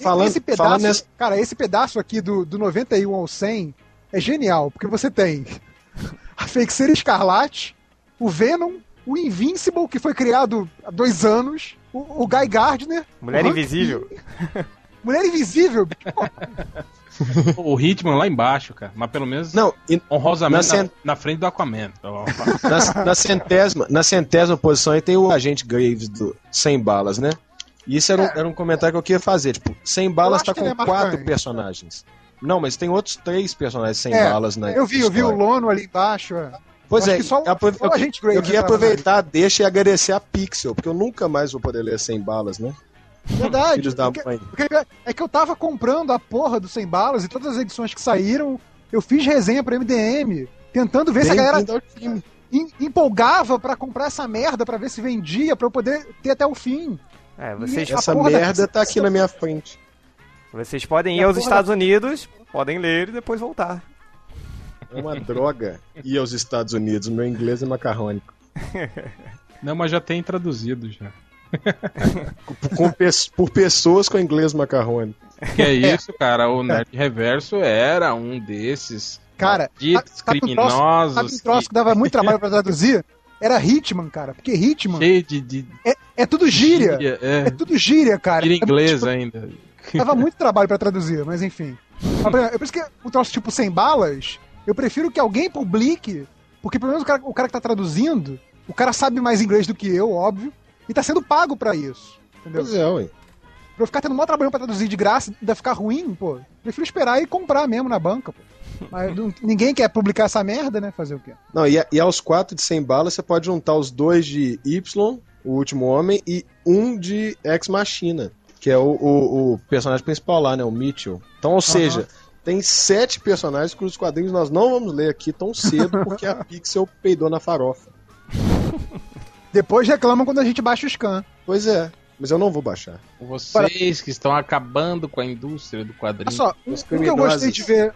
Falando- esse pedaço, falando nessa- cara, esse pedaço aqui do, do 91 ao 100 é genial, porque você tem [laughs] a Feiticeira Escarlate, o Venom, o Invincible, que foi criado há dois anos, o, o Guy Gardner, Mulher Invisível. Mulher [laughs] Invisível, O Hitman lá embaixo, cara. Mas pelo menos não, e honrosamente na na, cen- na frente do Aquaman. Ó, [laughs] na, na centésima, na centésima posição aí tem o agente Graves do 100 balas, né? E isso era um, era um comentário que eu queria fazer. Tipo, 100 balas tá com é quatro marcante. personagens. Não, mas tem outros três personagens sem É, balas na eu vi, eu vi o história. Lono ali embaixo. é. Pois é, só só eu, eu queria aproveitar, deixa e agradecer a Pixel, porque eu nunca mais vou poder ler 100 balas, né? Verdade. Filhos da mãe. é que eu tava comprando a porra do 100 balas e todas as edições que saíram, eu fiz resenha pro MDM, tentando ver se a galera em- empolgava pra comprar essa merda pra ver se vendia, pra eu poder ter até o fim. É, vocês, Essa da merda tá aqui na minha frente. vocês podem ir aos Estados Unidos, podem ler e depois voltar. É uma droga ir aos Estados Unidos. Meu inglês é macarrônico. [laughs] Não, mas já tem traduzido já. Com por pessoas com inglês macarrônico. Que é isso, cara. O Nerd Reverso era um desses Cara, malditos sabe um troço- criminosos Sabe um troço que dava muito trabalho pra traduzir? [laughs] Era Hitman, cara. Porque que- Hitman cheio de, de é tudo gíria. gíria, é, É tudo gíria, cara. gíria É inglês tipo, ainda. Dava muito trabalho pra traduzir, mas enfim. Mas, por exemplo, é por isso que o troço tipo sem balas, eu prefiro que alguém publique, porque pelo menos o cara, o cara que tá traduzindo, o cara sabe mais inglês do que eu, óbvio, e tá sendo pago pra isso. Entendeu? Pois é, ué. Pra eu ficar tendo maior trabalho pra traduzir de graça ainda ficar ruim, pô, prefiro esperar e comprar mesmo na banca, pô. Mas não- ninguém quer publicar essa merda, né? Fazer o quê? Não, e, a- e aos quatro de 100 balas você pode juntar os dois de Y, o último homem, e um de Ex Machina, que é o, o- o personagem principal lá, né? O Mitchell. Então, ou seja, tem sete personagens cujos quadrinhos nós não vamos ler aqui tão cedo porque a [laughs] Pixel peidou na farofa. Depois reclamam quando a gente baixa o scan. Pois é, mas eu não vou baixar. Vocês que estão acabando com a indústria do quadrinho. Olha só, um, um que eu gostei de ver.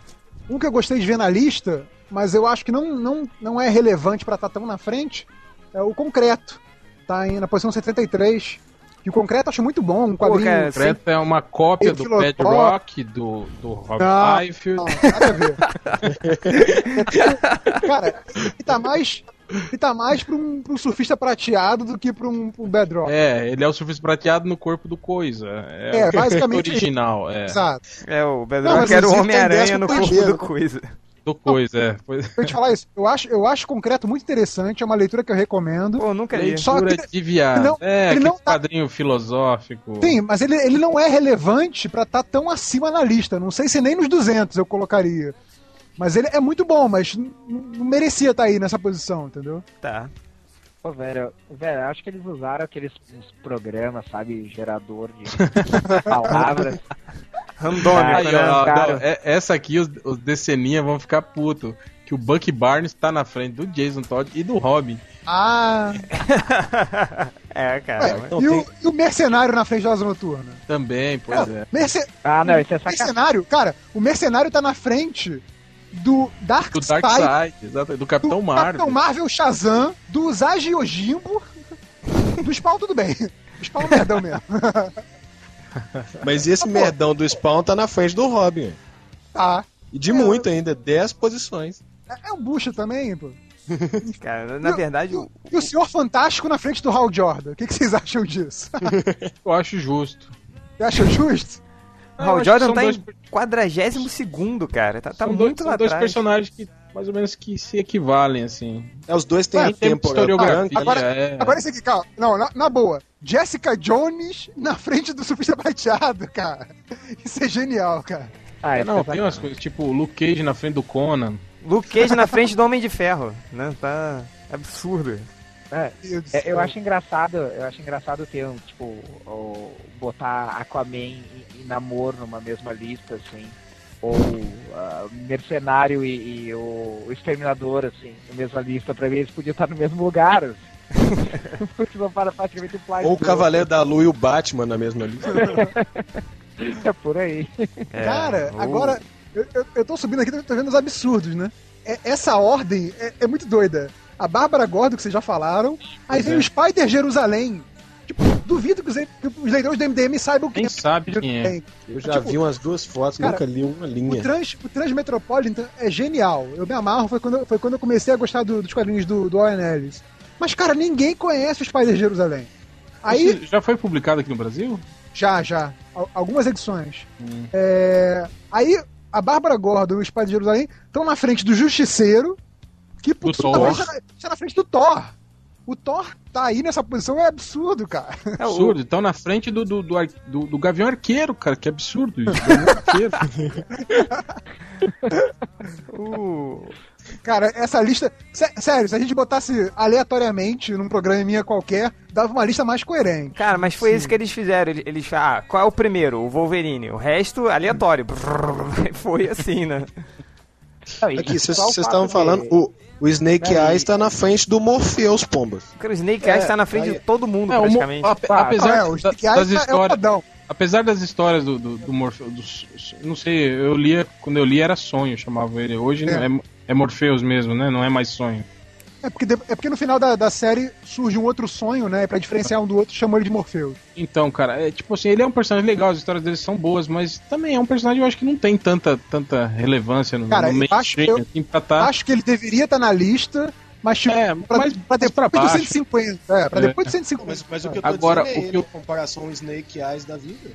Um que eu gostei de ver na lista, mas eu acho que não, não, não é relevante pra estar tão na frente, é o concreto. Tá em, na posição 73. E o concreto eu acho muito bom, um quadrinho. cara, Concreto é uma cópia do. Bad Rock, do, do Rob Não. Liefeld. Não, nada a ver. [laughs] Cara, ele tá mais. Ele tá mais pra um, pra um surfista prateado do que pra um, pra um bedrock. É, ele é o surfista prateado no corpo do Coisa. É, É, o basicamente [laughs] original, é. Exato. É, o Não, Bedrock mas era o Homem-Aranha no corpo do coisa. Do Coisa, é. Pois- [laughs] Pra te falar isso, eu acho, eu acho concreto muito interessante, é uma leitura que eu recomendo. Pô, nunca li. Só que- de viado. ele não- é, ele aquele não tá- quadrinho filosófico. Sim, mas ele, ele não é relevante pra estar tão acima na lista. Não sei se nem nos 200 eu colocaria. Mas ele é muito bom, mas não merecia estar aí nessa posição, entendeu? Tá. Pô, velho, velho, acho que eles usaram aqueles programas, sabe, gerador de [laughs] palavras. Randômico, Aí, né? é- essa aqui os, os Deceninha vão ficar puto. Que o Bucky Barnes tá na frente do Jason Todd e do Robin. Ah, [laughs] É, cara. ué, e, tem- o, e o Mercenário na frente da Asa Noturna? Também, pois é. Merce- Ah, não, isso é sacanagem. Mercenário, cara, o Mercenário tá na frente do Dark Do Side, Darkseid, exato, do Capitão do Marvel. Capitão Marvel Shazam, do Zagi Yojimbo, do Spawn tudo bem. O Spawn é um merdão mesmo. [laughs] Mas esse merdão do Spawn tá na frente do Robin. Tá. E de muito ainda, 10 posições. É, é um bucha também, pô. [laughs] Cara, na verdade, o E o Senhor Fantástico na frente do Hal Jordan. O que, que vocês acham disso? [laughs] Eu acho justo. Você acha justo? Acho Jordan tá são em 42 segundo, cara. Tá, tá são muito dois, lá são dois atrás. personagens que mais ou menos que se equivalem, assim. É, os dois têm termos de temporada historiografia, branca. Agora- é. Agora esse aqui, calma. Não, na, na boa. Jessica Jones na frente do surfista prateado, cara. Isso é genial, cara. Ah, isso não, é tem umas coisas, tipo o Luke Cage na frente do Conan. Luke Cage na frente do Homem de Ferro, né? Tá absurdo. É, é, eu acho engraçado, eu acho engraçado ter um, tipo, o, botar Aquaman e, e Namor numa mesma lista, assim. Ou uh, Mercenário e, e o, Exterminador, assim, na mesma lista, pra ver eles podiam estar no mesmo lugar. Assim. [laughs] para praticamente Ou o Cavaleiro da Lua e o Batman na mesma lista. [laughs] é por aí. É, Cara, agora eu, eu, eu, tô subindo aqui, tô vendo os absurdos, né? É, essa ordem é, é, muito doida. A Bárbara Gordo, que vocês já falaram. Aí vem é. o Spider Jerusalém. Tipo, duvido que os, que os leitores do MDM saibam quem, quem é. sabe quem é. Eu já tipo, vi umas duas fotos, cara, nunca li uma linha. O, Trans, o Transmetropolitan é genial. Eu me amarro, foi quando, foi quando eu comecei a gostar do, dos quadrinhos do, do Owen Ellis. Mas, cara, ninguém conhece o Spider Jerusalém. Aí, já foi publicado aqui no Brasil? Já, já. Algumas edições. Hum. É... Aí a Bárbara Gordon e o Spider de Jerusalém estão na frente do Justiceiro, que do Thor. está na frente do Thor. O Thor tá aí nessa posição é absurdo, cara. É absurdo. Estão na frente do, do, do, do, do Gavião Arqueiro, cara. Que absurdo isso. Gavião [laughs] Arqueiro. [laughs] uh, Cara, essa lista. Sério, se a gente botasse aleatoriamente num programa minha qualquer, dava uma lista mais coerente. Cara, mas foi Sim. isso que eles fizeram. Eles, eles ah, qual é o primeiro? O Wolverine. O resto, aleatório. [laughs] foi assim, né? Aqui, vocês estavam falando, o, o Snake Eyes está na frente do Morpheus, Pombas. Cara, o Snake Eyes está na frente de todo mundo, é, praticamente. O, apesar é, o Snake das, das histórias... É apesar das histórias do, do, do Morpheus, não sei, eu lia, quando eu li era sonho, chamava ele. Hoje é, é, é Morpheus mesmo, né? Não é mais sonho. É porque, é porque no final da, da série surge um outro sonho, né? Pra diferenciar um do outro, chamou ele de Morpheus. Então, cara, é tipo assim, ele é um personagem legal, as histórias dele são boas, mas também é um personagem eu acho que não tem tanta, tanta relevância no, cara, no mainstream, acho, assim, pra tá... acho que ele deveria estar tá na lista, mas tipo, é, pra, mas, pra depois pra de 150. É, pra é. depois de 150. Mas, mas o que eu tô Agora, dizendo é o que eu... comparação ao Snake Eyes da vida.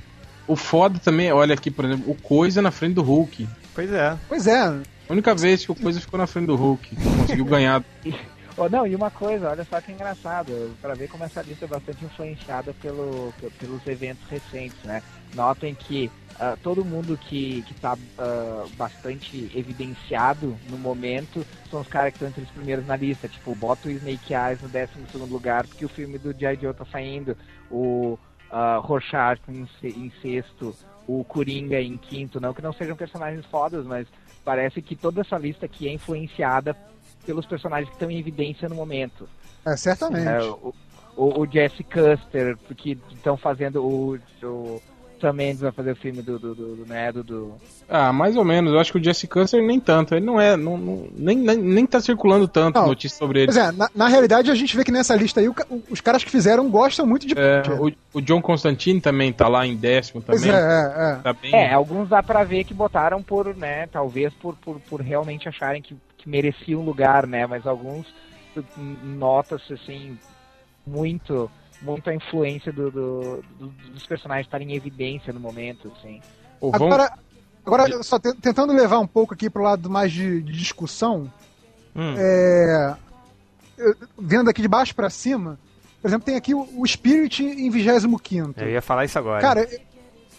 O foda também, olha aqui, por exemplo, o Coisa na frente do Hulk. Pois é. Pois é. A única vez que o Coisa ficou na frente do Hulk, conseguiu ganhar. [laughs] Oh, não, e uma coisa, olha só que engraçado, para ver como essa lista é bastante influenciada pelo, pelos eventos recentes, né? Notem que uh, todo mundo que, que tá uh, bastante evidenciado no momento são os caras que estão entre os primeiros na lista. Tipo, bota o Snake Eyes no 12 lugar, porque o filme do G.I. Joe tá saindo. O uh, Rorschach em, em sexto, o Coringa em quinto. Não que não sejam personagens fodas, mas parece que toda essa lista aqui é influenciada pelos personagens que estão em evidência no momento. É, certamente. É, o, o, o, Jesse Custer, que estão fazendo o, o Sam Mendes vai fazer o filme do, do, do, do, né, do, do... Ah, mais ou menos. Eu acho que o Jesse Custer nem tanto. Ele não é. Não, não nem, nem, nem tá circulando tanto não. notícia sobre ele. Pois é, na, na, realidade a gente vê que nessa lista aí o, os caras que fizeram gostam muito de. É, o, o, John Constantine também tá lá em décimo também. Pois é, é, é. Tá bem... é, alguns dá pra ver que botaram por, né, talvez por, por, por realmente acharem que, que merecia um lugar, né? Mas alguns nota-se assim muito muito a influência do, do, do, dos personagens estarem em evidência no momento, assim. Agora, agora só tentando levar um pouco aqui pro lado mais de, de discussão, hum. é, vendo aqui de baixo para cima, por exemplo, tem aqui o, o Spirit em 25 Eu ia falar isso agora. Cara,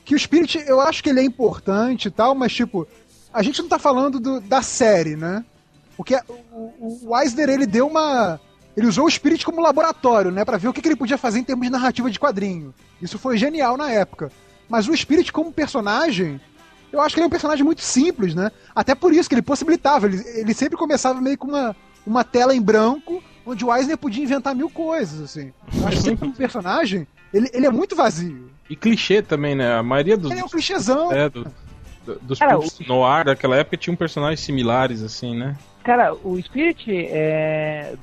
que o Spirit, eu acho que ele é importante e tal, mas tipo, a gente não tá falando do, da série, né? Porque o, o Eisner, ele deu uma ele usou o Spirit como laboratório, né, para ver o que, que, ele podia fazer em termos de narrativa de quadrinho. Isso foi genial na época. Mas o Spirit como personagem, eu acho que ele é um personagem muito simples, né? Até por isso que ele possibilitava, ele, ele sempre começava meio com uma, uma tela em branco, onde o Eisner podia inventar mil coisas, assim. Eu acho que sempre um personagem, ele, ele é muito vazio. E clichê também, né? A maioria dos... Ele é um clichêzão. É, do, do, dos Cara, o... no ar daquela época tinham personagens similares, assim, né? Cara, o Spirit é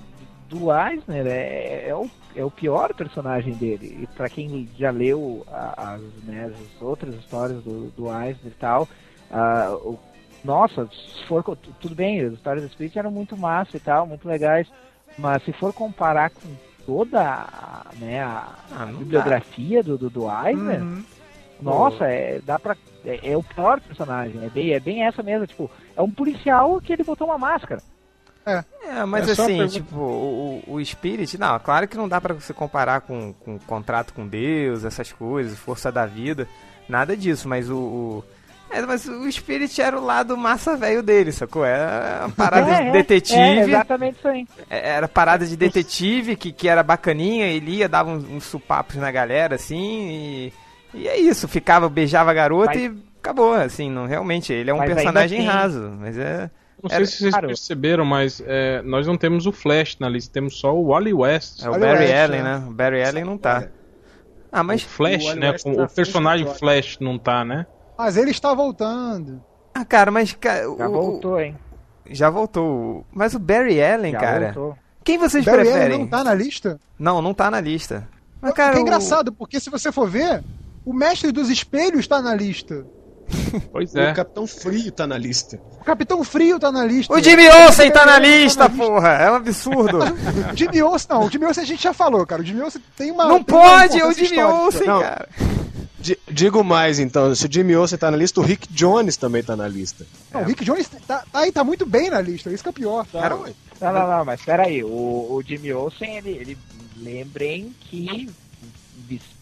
do Eisner é, é, o, é o pior personagem dele. E para quem já leu as, né, as outras histórias do, do Eisner e tal, uh, o, nossa, se for tudo bem, as histórias do Spirit eram muito massa e tal, muito legais, mas se for comparar com toda a, né, a, ah, a bibliografia do, do, do Eisner, uhum. nossa, é, dá pra, é, é, o pior personagem, é bem, é bem essa mesmo, tipo, é um policial que ele botou uma máscara. É. é, mas é assim, tipo, o, o Spirit, não, claro que não dá para você comparar com, com contrato com Deus, essas coisas, força da vida, nada disso, mas o, o É, mas o Spirit era o lado massa velho dele, sacou? Era uma parada [laughs] É, de é, detetive. É, exatamente isso aí. É, Era parada de detetive, que, que era bacaninha, ele ia, dava uns, uns supapos na galera, assim, e, e é isso, ficava, beijava a garota Mas- e acabou, assim, não, realmente, ele é um Mas personagem assim- raso, mas é... Não Era- sei se vocês Claro. perceberam, mas é, nós não temos o Flash na lista, temos só o Wally West. É o Olha Barry o Ash, Allen, né? né? O Barry Allen não tá. Ah, o mas... Flash, o Wally né? West com- tá o personagem Flash não tá, né? Mas ele está voltando. Ah, cara, mas... ca- o- Já voltou, hein? Já voltou. Mas o Barry Allen, Já cara... voltou. Quem vocês Barry preferem? Allen não tá na lista? Não, não tá na lista. Mas, que cara, é o- engraçado, porque se você for ver, o mestre dos espelhos está na lista. Pois O é. Capitão Frio tá na lista. O Capitão Frio tá na lista. O Jimmy Olsen tá na lista, porra! É um absurdo. O [laughs] Jimmy Olsen, não, o Jimmy Olsen a gente já falou, cara. O Jimmy Olsen tem uma. Não tem uma pode, é o Jimmy histórica. Olsen, Não. cara. Di- Digo mais, então, se o Jimmy Olsen tá na lista, o Rick Jones também tá na lista. Não, o Rick Jones tá, tá aí, tá muito bem na lista, isso que é o pior. Cara, ué. Não, não, não, mas peraí, o, o Jimmy Olsen, ele, ele lembrem que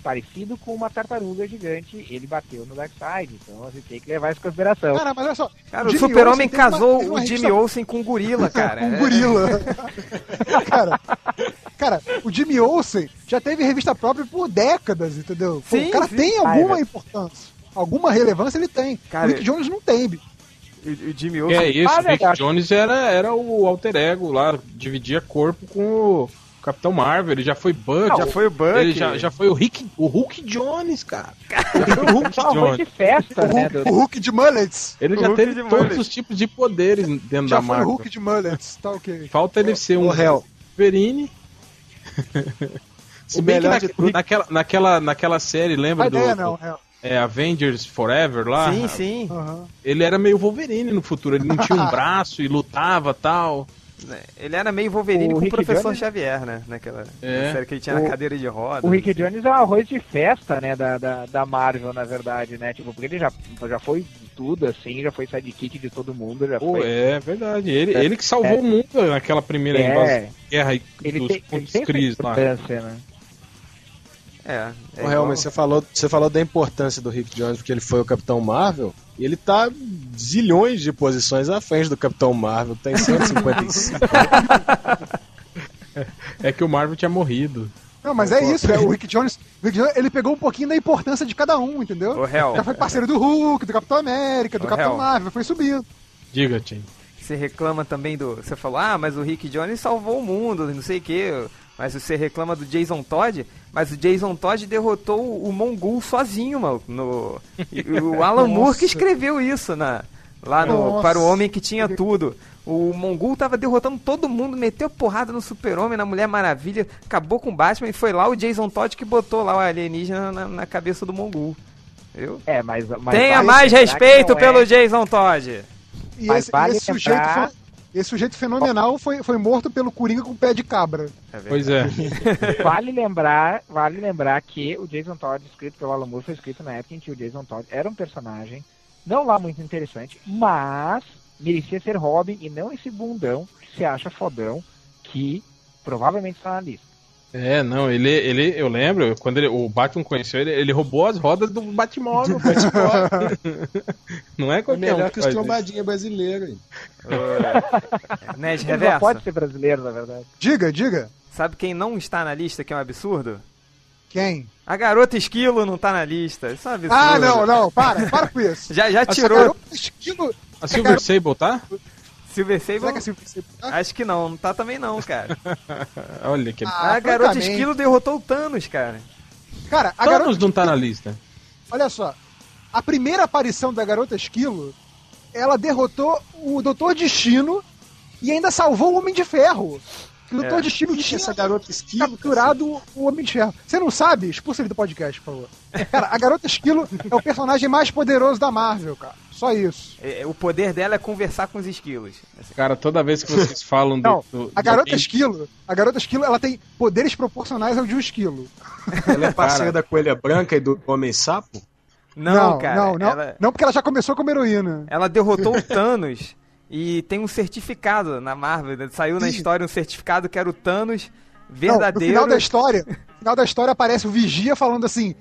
parecido com uma tartaruga gigante, ele bateu no Darkseid, então a gente tem que levar isso em consideração. Cara, mas olha só. Cara, o Super-Homem casou uma o Jimmy revista- Olsen com um gorila, [laughs] cara. com um É- gorila. [laughs] cara, cara, o Jimmy Olsen já teve revista própria por décadas, entendeu? Sim, o cara sim. tem Ah, é alguma importância. Alguma relevância ele tem. Cara, o Rick Jones não tem, bicho. O, Jimmy Olsen. é isso, Ah, o Rick. Jones era, era o alter ego lá, dividia corpo com o Capitão Marvel, ele já foi Buck, já foi o Buck. ele já, já foi o Rick, o Hulk Jones, cara. [laughs] o Hulk Jones. festa, O né? Hulk, do- o Hulk de Mullets. Ele O já Hulk teve todos mullet. os tipos de poderes dentro Já da foi o Marvel. Hulk de Mullets, tá ok. Falta ele ser um réu. Wolverine. Se [laughs] O bem que melhor na- de naquela, naquela, naquela série, lembra do, ideia não, do- é. é, Avengers Forever lá? Sim, sim. Aham. Ele era meio Wolverine no futuro, ele não tinha um [laughs] braço e lutava tal. Ele era meio Wolverine O com o professor Jones- Xavier, né? Naquela É. série que ele tinha na O- cadeira de roda. O Rick Jones é um arroz de festa, né, da, da, da Marvel, na verdade, né? Tipo, porque ele já, já foi tudo, assim, já foi sidekick de todo mundo, já Pô, foi... é verdade. Ele, É. ele que salvou É. o mundo naquela primeira É. invasão, guerra aí Ele dos tem, ele pontos tem essa Cris lá. né? É. é Real, mas você falou, você falou da importância do Rick Jones porque ele foi o Capitão Marvel e ele tá zilhões de posições à frente do Capitão Marvel, tem 155. [laughs] É que o Marvel tinha morrido. Não, mas é isso, é, o Rick Jones, o Rick Jones, ele pegou um pouquinho da importância de cada um, entendeu? Ô, Hel, Já foi parceiro do Hulk, do Capitão América, do Ô, Capitão Hel. Marvel, foi subindo. Diga, Tim. você reclama também do. Você falou, ah, mas o Rick Jones salvou o mundo, não sei o quê. Mas você reclama do Jason Todd, mas o Jason Todd derrotou o Mongul sozinho, mano. No, o [laughs] Alan Moore que escreveu isso na, lá no Nossa. Para o Homem que Tinha Tudo. O Mongul tava derrotando todo mundo, meteu porrada no Super-Homem, na Mulher Maravilha, acabou com o Batman e foi lá o Jason Todd que botou lá o alienígena na, na cabeça do Mongul. Viu? É, mas... mas Tenha vale mais respeito é- pelo Jason Todd. E Mas esse, vale esse sujeito, lembrar- foi- esse sujeito fenomenal foi, foi morto pelo Coringa com pé de cabra. Pois é. [laughs] Vale lembrar, vale lembrar que o Jason Todd, escrito pelo Alan Moore, foi escrito na época em que o Jason Todd era um personagem não lá muito interessante, mas merecia ser Robin e não esse bundão que se acha fodão que provavelmente está na lista. É, não, ele, ele eu lembro, quando ele- o Batman conheceu ele, ele roubou as rodas do Batmóvel. [laughs] Não é É qualquer um melhor que os trombadinha brasileiro. hein? Só Reverso. pode ser brasileiro, na verdade. Diga, diga. Sabe quem não está na lista, que é um absurdo? Quem? A garota esquilo não tá na lista. Isso é um absurdo. Ah, não, não, para, para com isso. Já, já Essa tirou. garota esquilo. A Silver Sable, tá? Silver Sable? Será que é Silver Sable? Ah, Acho que não, não tá também não, cara. [laughs] Olha que. Ah, a garota francamente. esquilo derrotou o Thanos, cara. Cara, a Thanos garota. não tá na lista. Olha só. A primeira aparição da garota esquilo, ela derrotou o Doutor Destino e ainda salvou o Homem de Ferro. O Doutor É. Destino tinha essa garota esquilo. capturado o Homem de Ferro. Você não sabe? Expulsa ele do podcast, por favor. Cara, a garota esquilo é o personagem mais poderoso da Marvel, cara. Só isso. É, O poder dela é conversar com os esquilos. Cara, toda vez que vocês [laughs] falam do. Não, do- a de garota alguém- esquilo, a garota esquilo, ela tem poderes proporcionais ao de um esquilo. Ela é [laughs] parceira Cara. da Coelha Branca e do Homem Sapo? Não, cara. não, não, Ela, não, porque ela já começou como heroína. ela derrotou o [laughs] Thanos e tem um certificado na Marvel. né? Saiu na Sim. história um certificado que era o Thanos Não, no verdadeiro. final da história, no final da história aparece o Vigia falando assim,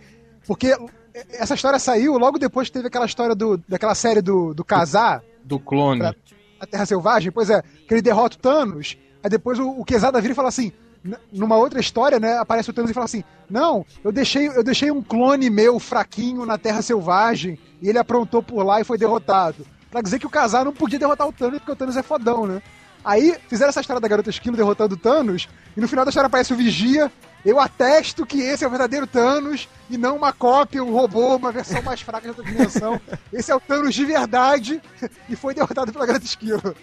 porque essa história saiu logo depois que teve aquela história do, daquela série do, do Casar, Do clone. Pra- a Terra Selvagem, pois é, que ele derrota o Thanos, aí depois o, o Quesada vira e fala assim, numa outra história, né, aparece o Thanos e fala assim, não, eu deixei, eu deixei um clone meu fraquinho na Terra Selvagem, e ele aprontou por lá e foi derrotado. Pra dizer que o Casar não podia derrotar o Thanos, porque o Thanos é fodão, né? Aí fizeram essa história da garota esquilo derrotando o Thanos, e no final da história aparece o Vigia. Eu atesto que esse é o verdadeiro Thanos e não uma cópia, um robô, uma versão mais fraca de outra dimensão. [laughs] Esse é o Thanos de verdade e foi derrotado pela garota esquilo.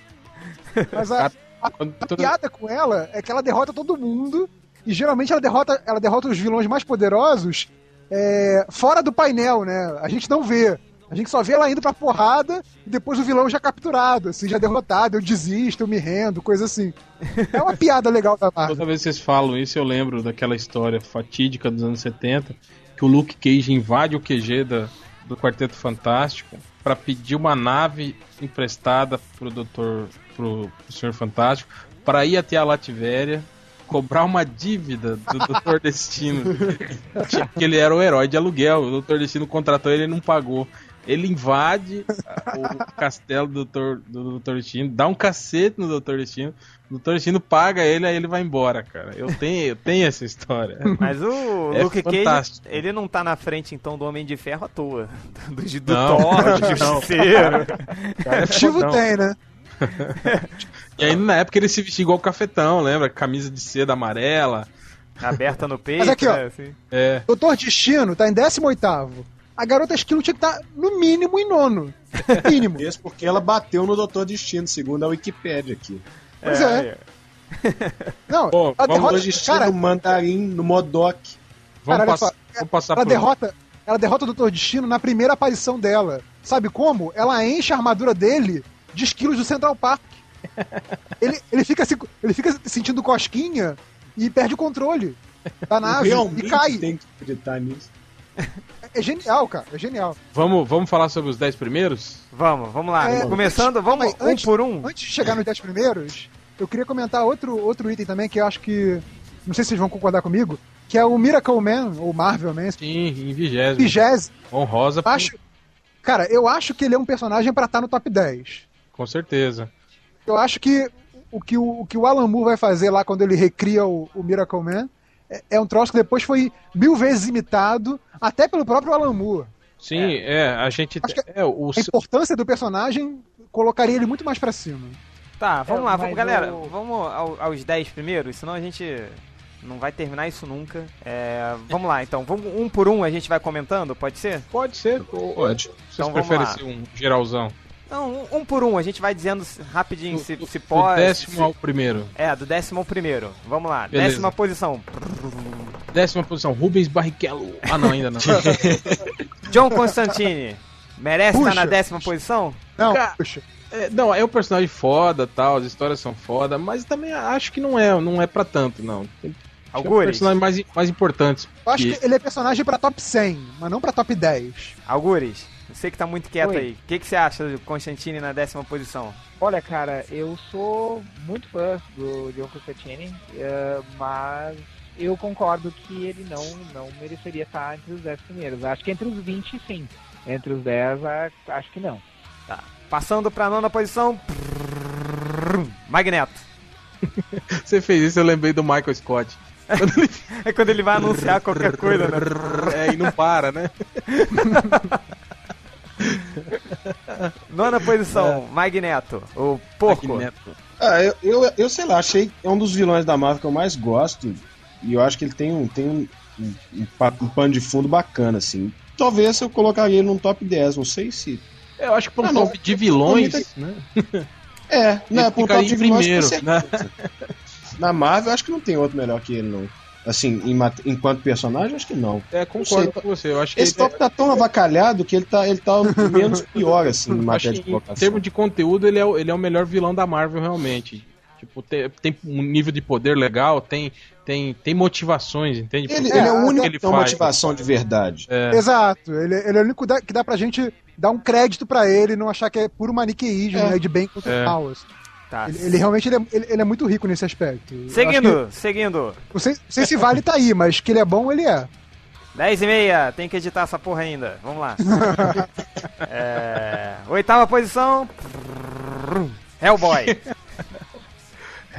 Mas a, Quando- a piada com ela é que ela derrota todo mundo e geralmente ela derrota, ela derrota os vilões mais poderosos é, fora do painel, né? A gente não vê. A gente só vê ela indo pra porrada e depois o vilão já capturado, assim, já derrotado, eu desisto, eu me rendo, coisa assim. É uma piada legal da Marvel. Toda vez que vocês falam isso, eu lembro daquela história fatídica dos anos 70, que o Luke Cage invade o QG da, do Quarteto Fantástico para pedir uma nave emprestada pro Doutor, pro, pro Senhor Fantástico, para ir até a Lativéria, cobrar uma dívida do [laughs] Doutor Destino, que ele era o herói de aluguel, o Doutor Destino contratou ele e não pagou. Ele invade o castelo do Doutor, do Doutor Destino, dá um cacete no Doutor Destino, o Doutor Destino paga ele, aí ele vai embora, cara. Eu tenho, eu tenho essa história. Mas o É Luke Cage, ele não tá na frente então do Homem de Ferro à toa. [laughs] Do, do, do Não, Thor, [laughs] do. Justiceiro. [laughs] É Motivo tem, né? E aí na época ele se vestia igual o cafetão, lembra? Camisa de seda amarela. Aberta no peito. Mas aqui, ó. né, assim. É. Doutor Destino tá em 18 A garota esquilo tinha que estar no mínimo em nono. Mínimo. [laughs] Isso porque ela bateu no Doutor Destino, segundo a Wikipédia aqui. Pois é. Não, Pô, vamos derrota, Doutor Destino cara, no Mandarim, no Modoc. Vamos, olha passar, só, vamos passar ela pro- derrota, ela derrota o Doutor Destino na primeira aparição dela. Sabe como? Ela enche a armadura dele de esquilos do Central Park. [laughs] ele, ele, fica, se- ele fica sentindo cosquinha e perde o controle da nave Realmente e cai. tem que acreditar nisso. [laughs] É genial, cara. É genial. Vamos, vamos falar sobre os 10 primeiros? Vamos, vamos lá. É, Começando, vamos mas um antes- por um. Antes de chegar nos 10 primeiros, eu queria comentar outro, outro item também que eu acho que. Não sei se vocês vão concordar comigo, que é o Miracle Man, ou Marvel Man, Sim, em vigésimo. vigésimo. Honrosa, por- Acho, cara, eu acho que ele é um personagem pra estar no top 10. com certeza. Eu acho que o que o, o que o Alan Moore vai fazer lá quando ele recria o, o Miracle Man é, é um troço que depois foi mil vezes imitado, até pelo próprio Alan Moore. Sim, é, a gente. Acho que É, o, A importância do personagem colocaria ele muito mais pra cima. Tá, vamos É, lá, vamos, galera. o- Vamos ao- aos 10 primeiros, senão a gente não vai terminar isso nunca. É, vamos lá, então. Vamos um por um, a gente vai comentando, pode ser? pode ser. ou- Pode. Vocês Então preferem ser um geralzão? Não, um, um por um, a gente vai dizendo se- rapidinho se, se Do pode. décimo se- ao primeiro. É, do décimo ao primeiro. Vamos lá, Beleza. décima posição. Décima posição, Rubens Barrichello. Ah, não, ainda não. [laughs] John Constantine. Merece estar Puxa. na décima posição? Não, Cara, puxa. É, não, é um personagem foda, tal, as histórias são foda, mas também acho que não é, não é pra tanto, não. Tem tem Algures? personagens mais, mais importantes. Eu acho que- que ele é personagem pra top 100, mas não pra top 10. Algures? Você que tá muito quieto Oi. aí. O que, que você acha do Constantine na décima posição? Olha, cara, eu sou muito fã do John Constantine, eh, mas eu concordo que ele não, não mereceria estar entre os 10 primeiros. Acho que entre os 20, sim. Entre os 10, a- acho que não. Passando pra nona posição. Magneto. [laughs] Você fez isso, eu lembrei do Michael Scott. [laughs] É quando ele vai anunciar qualquer coisa, né? É, e não para, né? [laughs] Nona posição, Magneto. O porco. Magneto. Ah, eu, eu, eu sei lá, achei é um dos vilões da Marvel que eu mais gosto. E eu acho que ele tem um, tem um, um, um pa- pano de fundo bacana, assim. Talvez eu colocaria ele num top 10, não sei se. Eu acho que pra um Ah, não. top de vilões, né? [laughs] É, né? Por um top de em vilões, primeiro, né? [laughs] Na Marvel, eu acho que não tem outro melhor que ele, não. Assim, em enquanto personagem, acho que não. É, concordo sei. com você. Eu acho que Esse ele- é- top tá tão avacalhado que ele tá, ele tá [laughs] menos pior, assim, em matéria de em colocação. termos de conteúdo, ele é, o- ele é o melhor vilão da Marvel, realmente. Tipo, tem, tem um nível de poder legal, tem, tem, tem motivações, entende? Ele, ele é É, o único que que tem uma faz. motivação de verdade. É, Exato. Ele, ele é o único da- que dá pra gente dar um crédito pra ele, não achar que é puro maniqueísmo, É. né, de bem contra É. mal. assim. Tá. Ele, ele realmente ele é, ele- ele é muito rico nesse aspecto. Seguindo, seguindo. que- não, sei, não sei se vale tá aí, mas que ele é bom, ele é. 10 e meia, tem que editar essa porra ainda. Vamos lá. [laughs] É, Oitava posição. Hellboy.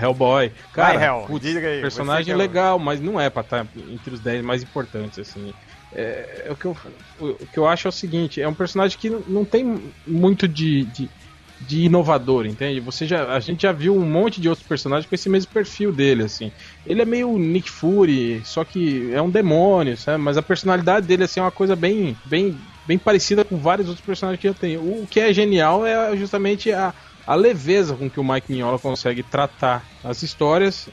Hellboy. Cara, Vai, Hell, putz, diga aí, personagem é legal, mas não é pra estar entre os 10 mais importantes, assim. É, é o, que eu, o, que eu acho é o seguinte, é um personagem que não- não tem muito de, de, de inovador, entende? Você já, a gente já viu um monte de outros personagens com esse mesmo perfil dele, assim. Ele é meio Nick Fury, só que é um demônio, sabe? Mas a personalidade dele, assim, é uma coisa bem, bem, bem parecida com vários outros personagens que eu tenho. O que é genial é justamente a, a leveza com que o Mike Mignola consegue tratar as histórias,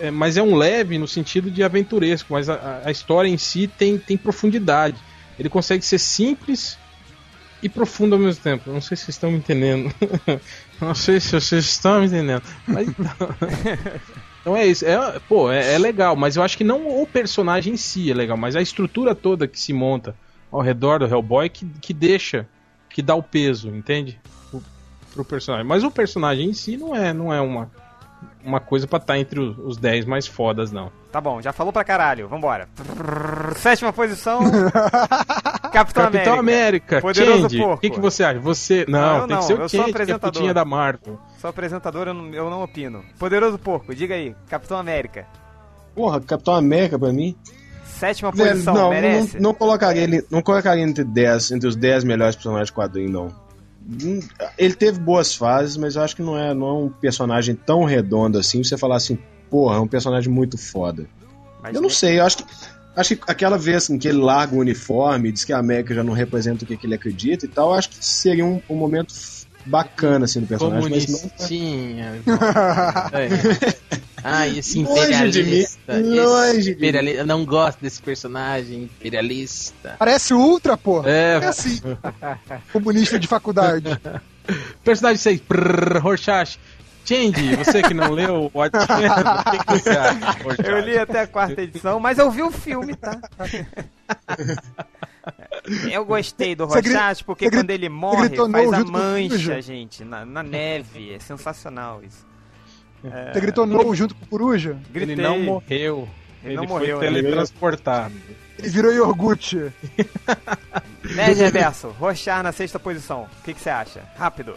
é, mas é um leve no sentido de aventuresco, mas a, a história em si tem, tem profundidade. Ele consegue ser simples e profundo ao mesmo tempo. Não sei se vocês estão me entendendo. [laughs] Não sei se vocês estão me entendendo. Mas [laughs] então, é isso. É, pô, é, é legal, mas eu acho que não o personagem em si é legal, mas a estrutura toda que se monta ao redor do Hellboy que, que deixa, que dá o peso, entende? Pro, personagem. Mas o personagem em si não é, não é uma, uma coisa pra estar entre os, os 10 mais fodas, não. Tá bom, já falou pra caralho. Vambora. Sétima posição. [laughs] Capitão, Capitão América. América, Poderoso Change, porco. o que, que você acha? Você. Não, Não, eu tem não, que ser eu o sou Change, que é apresentador. da Marvel. Sou apresentador, eu não, eu não opino. Poderoso Porco, diga aí. Capitão América. Porra, Capitão América pra mim. Sétima Velho, posição, não, merece? não, não colocaria ele, não colocaria entre 10, entre os 10 melhores personagens de quadrinho, não. Hum, Ele teve boas fases, mas eu acho que não é, não é um personagem tão redondo assim, você falar assim, porra, é um personagem muito foda. Mas eu não sei, eu acho que acho que aquela vez assim, que ele larga o uniforme, diz que a América já não representa o que, ele acredita e tal, eu acho que seria um, um momento bacana assim do personagem, mas não. É. [laughs] Ai, esse Longe de mim, imperialista. longe esse de mim. imperialista. Eu não gosto desse personagem imperialista. Parece Ultra, porra. É, É assim. Comunista de faculdade. [laughs] personagem 6, prrr, Rorschach. Change, você que não leu o Watchmen, [laughs] o que, que você acha? Eu li até a quarta edição, mas eu vi o filme, tá? [laughs] Eu gostei do Rorschach porque quando ele morre gritou faz não a mancha, gente, na, na neve. É sensacional isso. Você gritou no junto com o Coruja? Gritei. Ele não morreu. Ele Ele, não foi morreu, né? teletransportado. Ele virou iogurte. Nerd Reverso, Rochar na sexta posição. O que você acha? Rápido.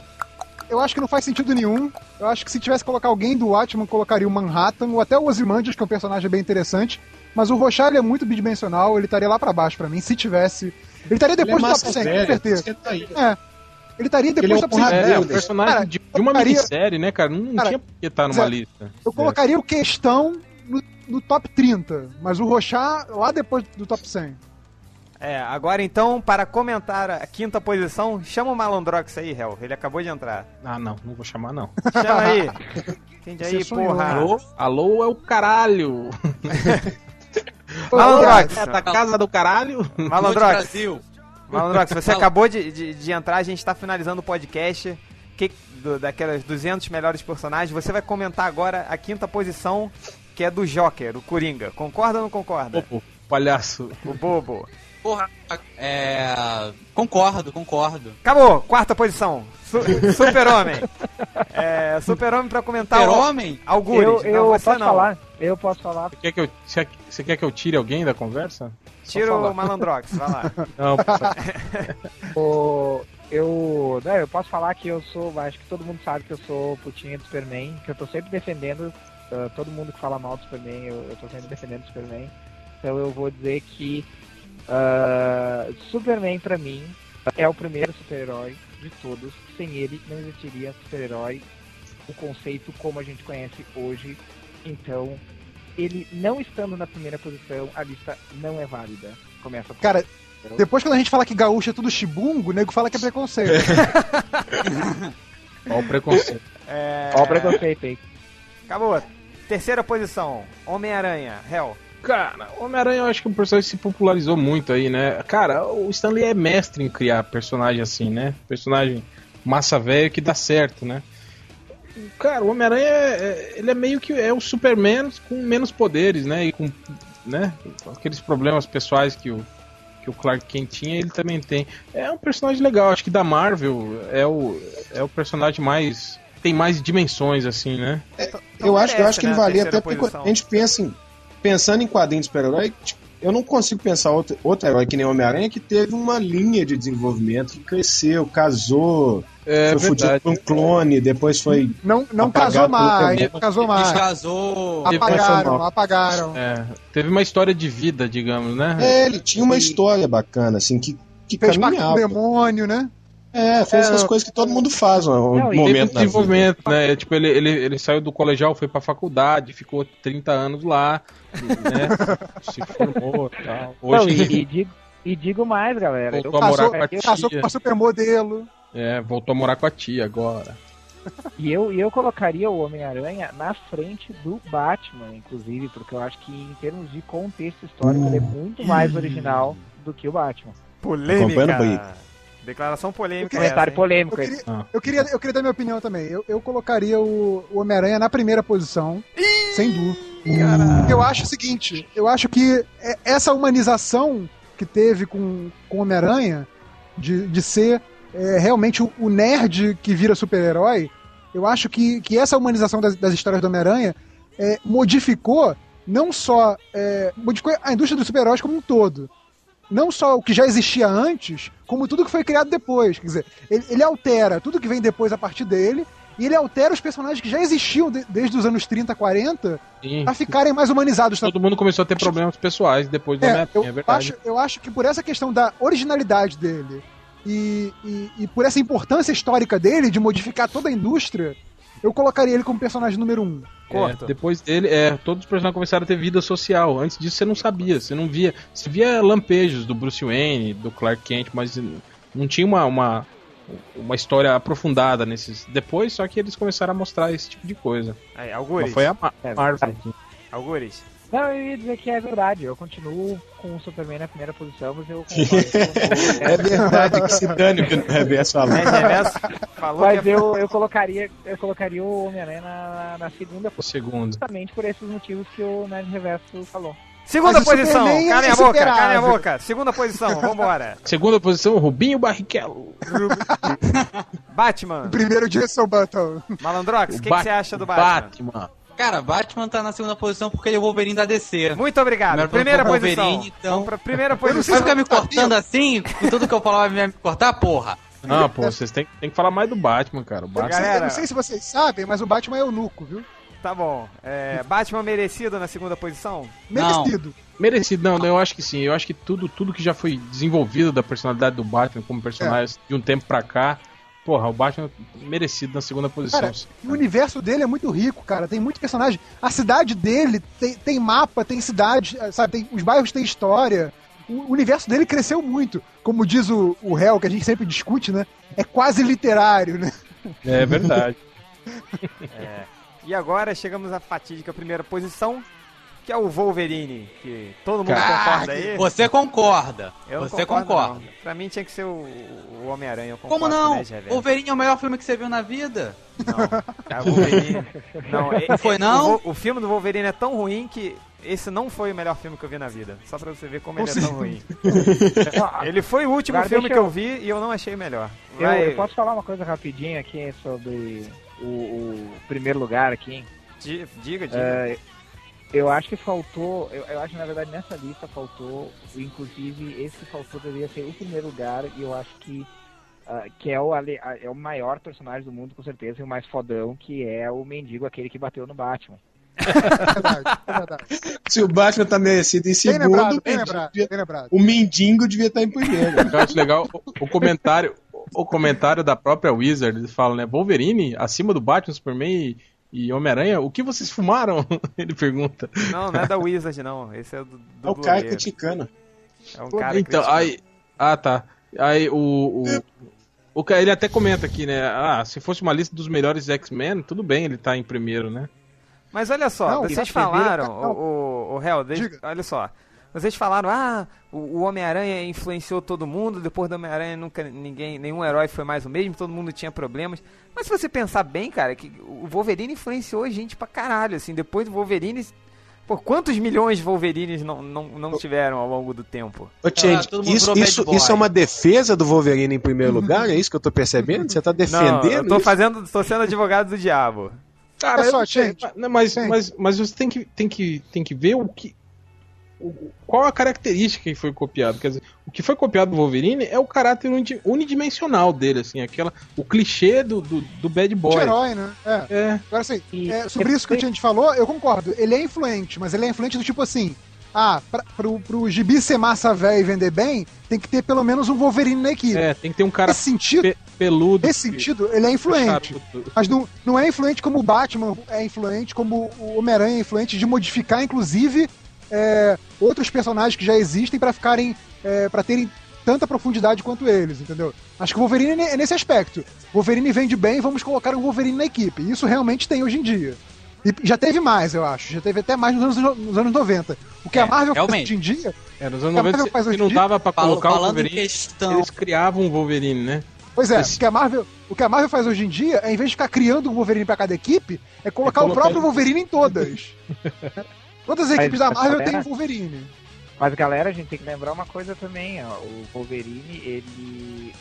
Eu acho que não faz sentido nenhum. Eu acho que se tivesse que colocar alguém do Watchman, colocaria o Manhattan, ou até o Ozymandias, que é um personagem bem interessante. Mas o Rochard é muito bidimensional, ele estaria lá pra baixo pra mim, se tivesse. Ele estaria Ele é depois do top 100, com certeza. tá. É. Ele estaria depois Ele é do um top 100. porradeiro. É, o Deus. personagem Cara, de, uma colocaria- minissérie, né, cara? Não Cara, tinha por que estar numa Zé, lista. Eu colocaria o Questão no, no top 30, mas o Rochard lá depois do top 100. É, agora então, para comentar a quinta posição, chama o Malandrox aí, Hel. Ele acabou de entrar. Ah, não, não vou chamar, não. Chama aí. [laughs] Entende aí, porra. Alô? Alô é o caralho. [laughs] Malandrox. É da casa do caralho. Malandrox. Brasil. Malandrox, você [laughs] acabou de, de, de entrar, a gente tá finalizando o podcast. Que, do, daquelas 200 melhores personagens. Você vai comentar agora a quinta posição, que é do Joker, o Coringa. Concorda ou não concorda? Opa, palhaço. O bobo. Porra, é. Concordo, concordo. Acabou, quarta posição. Su- [laughs] Super-Homem. É, Super-Homem pra comentar Super-Homem? Algures. Eu, não, eu você posso não. falar. Eu posso falar. Você quer, que eu, você você quer que eu tire alguém da conversa? Tira o Malandrox, vai lá. [laughs] Não, [laughs] O, eu, não, eu posso falar que eu sou, acho que todo mundo sabe que eu sou putinha do Superman, que eu tô sempre defendendo, ah, todo mundo que fala mal do Superman, eu, eu tô sempre defendendo o Superman. Então eu vou dizer que ah, Superman pra mim é o primeiro super-herói de todos. Sem ele não existiria super-herói, o conceito como a gente conhece hoje. Então, ele não estando na primeira posição, a lista não é válida. Começa por Cara, depois quando a gente fala que gaúcho é tudo chibungo, o nego fala que é preconceito. [laughs] Olha o preconceito. É... Ó o preconceito aí. Acabou. Terceira posição, Homem-Aranha, Hell. Cara, o Homem-Aranha eu acho que o personagem se popularizou muito aí, né? Cara, o Stanley é mestre em criar personagem assim, né? Personagem massa velho que dá certo, né? Cara, o Homem-Aranha é, é- ele é meio que é o Superman com menos poderes, né? E com, né? aqueles problemas pessoais que o, que o Clark Kent tinha, ele também tem. É um personagem legal, acho que da Marvel é o, é o personagem mais. tem mais dimensões, assim, né? Então eu acho, eu acho que ele a valia até porque a gente pensa em. Pensando em quadrinhos de super-herói, tipo, eu não consigo pensar outro, outro herói que nem Homem-Aranha que teve uma linha de desenvolvimento, que cresceu, casou, É foi fudido por um clone, depois foi. Não, não casou mais, não casou mais. Descasou. Apagaram, apagaram. É, teve uma história de vida, digamos, né? É, ele tinha uma história bacana, assim, que, que Fez parte do caminhava. demônio, né? É, fez essas coisas que todo mundo faz Não, e Teve um momento da vida. desenvolvimento, né? Tipo, ele, ele, ele saiu do colegial, foi pra faculdade, ficou 30 anos lá, né? [laughs] Se formou e tal. Não, Hoje e, e digo, e digo mais, galera. voltou eu- a morar Casou, com a casou com tia. uma supermodelo. É, voltou a morar com a tia agora. E eu, e eu colocaria o Homem-Aranha na frente do Batman, inclusive, porque eu acho que em termos de contexto histórico ele é muito mais original do que o Batman. Polêmica. Declaração polêmica. Eu essa, Comentário? Eu polêmico. esse. queria, Ah. eu, queria, eu queria dar minha opinião também. Eu, eu colocaria o, o Homem-Aranha na primeira posição, sem dúvida. Porque Eu acho o seguinte, eu acho que é- essa humanização que teve com, com o Homem-Aranha, de, de ser é, realmente o, o nerd que vira super-herói, eu acho que, que essa humanização das, das histórias do Homem-Aranha é, modificou não só é, modificou a indústria dos super-heróis como um todo. Não só o que já existia antes, como tudo que foi criado depois. Quer dizer, ele, ele altera tudo que vem depois a partir dele, e ele altera os personagens que já existiam de- desde os anos 30, 40, Sim. a ficarem mais humanizados também. Todo mundo começou a ter problemas pessoais depois do É, Homem-Aranha, eu, é verdade. acho, eu acho que por essa questão da originalidade dele e, e, e por essa importância histórica dele de modificar toda a indústria, eu colocaria ele como personagem número um. Corto. É, depois dele, é, todos os personagens começaram a ter vida social. Antes disso você não sabia, você não via. Você via lampejos do Bruce Wayne, do Clark Kent, mas não tinha uma, uma, uma história aprofundada nesses. Depois, só que eles começaram a mostrar esse tipo de coisa. Aí, Mas Algures. foi a É Marvel. verdade. Algures. Não, eu ia dizer que é verdade. Eu continuo com o Superman na primeira posição, mas eu [laughs] concordo É com verdade que se dane o que o Reverso falou. Red Reverso falou Mas que é... eu, eu colocaria eu colocaria o Homem-Aranha na, na segunda O posição, segundo. justamente por esses motivos que o Nerd Reverso falou. Segunda Mas posição. Superman é Calem a boca, calem a boca. Segunda posição, vambora. [laughs] Segunda posição, Rubinho Barrichello. Batman. [laughs] Primeiro Jason Button. Malandrox, o que, você acha do Batman? Batman. Cara, Batman tá na segunda posição porque ele é o Wolverine da DC. Muito obrigado. Primeira posição posição. Wolverine, então. Vamos pra primeira Vai posição. ficar me cortando assim? Com tudo que eu falava vai me cortar, porra. Ah, pô, vocês têm, têm que falar mais do Batman, cara. O Batman. Galera. Eu não sei se vocês sabem, mas o Batman é eunuco, viu? Tá bom. É, Batman merecido na segunda posição? Não. Merecido. Merecido, não, eu acho que sim. Eu acho que tudo, tudo que já foi desenvolvido da personalidade do Batman como personagem de um tempo pra cá, porra, o Batman merecido na segunda posição. Cara, o universo dele é muito rico, cara. Tem muito personagem. A cidade dele tem, tem mapa, tem cidade, eh, sabe? Tem, os bairros têm história. O universo dele cresceu muito. Como diz o, o réu, que a gente sempre discute, né? É quase literário, né? É verdade. [laughs] É. E agora chegamos à fatídica primeira posição, que é o Wolverine, que todo mundo concorda aí. Você concorda. Eu não você concordo, concorda. não. Pra mim tinha que ser o, o Homem-Aranha. eu concordo Como com o não? Wolverine é o melhor filme que você viu na vida. Não, o Wolverine. [laughs] Não, e- foi, e- não? O, o filme do Wolverine é tão ruim que esse não foi o melhor filme que eu vi na vida. Só pra você ver como ele é tão ruim. [laughs] Ele foi o último Agora filme que eu- eu vi e eu não achei melhor. Eu, Vai, eu posso falar uma coisa rapidinho aqui sobre o, o primeiro lugar aqui? di- diga, diga. É, eu acho que faltou, eu, eu acho que na verdade nessa lista faltou, inclusive esse que faltou deveria ser o primeiro lugar e eu acho que ah, que é o, ale- a- é o maior personagem do mundo com certeza e o mais fodão que é o mendigo aquele que bateu no Batman. É verdade, é verdade. Se o Batman tá merecido em Bem segundo, lembrado, o bem mendigo lembrado, devia- bem lembrado. o mendigo devia estar em primeiro. Eu acho legal o, o comentário. O comentário da própria Wizard, ele fala, né? Wolverine acima do Batman, Superman e, e Homem-Aranha, o que vocês fumaram? [laughs] Ele pergunta. Não, não é da Wizard, não. Esse é do, do É o cara blogueiro. criticando. É um cara então, criticando. aí. Ah, tá. Aí o. o o ca- ele até comenta aqui, né? Ah, se fosse uma lista dos melhores X-Men, tudo bem, ele tá em primeiro, né? Mas olha só, Não, vocês tá falaram, primeiro, tá- o, o, o Hel, deixa- Diga. olha só. Vocês falaram, ah, o, Homem-Aranha influenciou todo mundo, depois do Homem-Aranha nunca ninguém, nenhum herói foi mais o mesmo, todo mundo tinha problemas. Mas se você pensar bem, cara, que o Wolverine influenciou a gente pra caralho, assim, depois do Wolverine. Pô, quantos milhões de Wolverines não, não, não tiveram ao longo do tempo? Ô, Change, todo mundo isso, isso, isso é uma defesa do Wolverine em primeiro lugar? É isso que eu tô percebendo? Você tá Não, defendendo eu tô isso? fazendo. tô sendo advogado do diabo. Cara, Olha só, eu não gente, mas, mas, mas, mas você tem que, tem, que, tem que ver o que. O- qual a característica que foi copiado. Quer dizer, o que foi copiado do Wolverine é o caráter uni- unidimensional dele, assim, aquela, o clichê do, do, do bad boy. Anti-herói, né? É. É, Agora assim, é, sobre isso que a gente falou, eu concordo. Ele é influente, mas ele é influente do tipo assim. Ah, pra, pro, pro gibi ser massa velho e vender bem, tem que ter pelo menos um Wolverine na equipe. é, tem que ter um cara Nesse sentido, pe- peludo. nesse sentido, ele é influente. charuto. Mas não, não é influente como o Batman é influente, como o Homem-Aranha é influente de modificar, inclusive, é, outros personagens que já existem pra ficarem. É, para terem tanta profundidade quanto eles, entendeu? Acho que o Wolverine é nesse aspecto. O Wolverine vende bem, vamos colocar um Wolverine na equipe. Isso realmente tem hoje em dia. E já teve mais, eu acho. Já teve até mais nos anos, nos anos 90. O que É, a Marvel faz realmente. hoje em dia. É, nos anos A 90, Marvel se, faz se não dava pra colocar o falando em Wolverine, questão. eles criavam um Wolverine, né? Pois é, Esse- o que, a Marvel, o que a Marvel faz hoje em dia, é, em vez de ficar criando um Wolverine pra cada equipe, é colocar É o colocar próprio ele- Wolverine em todas. [laughs] Todas as Mas equipes da essa Marvel galera- têm Wolverine. Mas galera, a gente tem que lembrar uma coisa também, ó. O Wolverine, ele.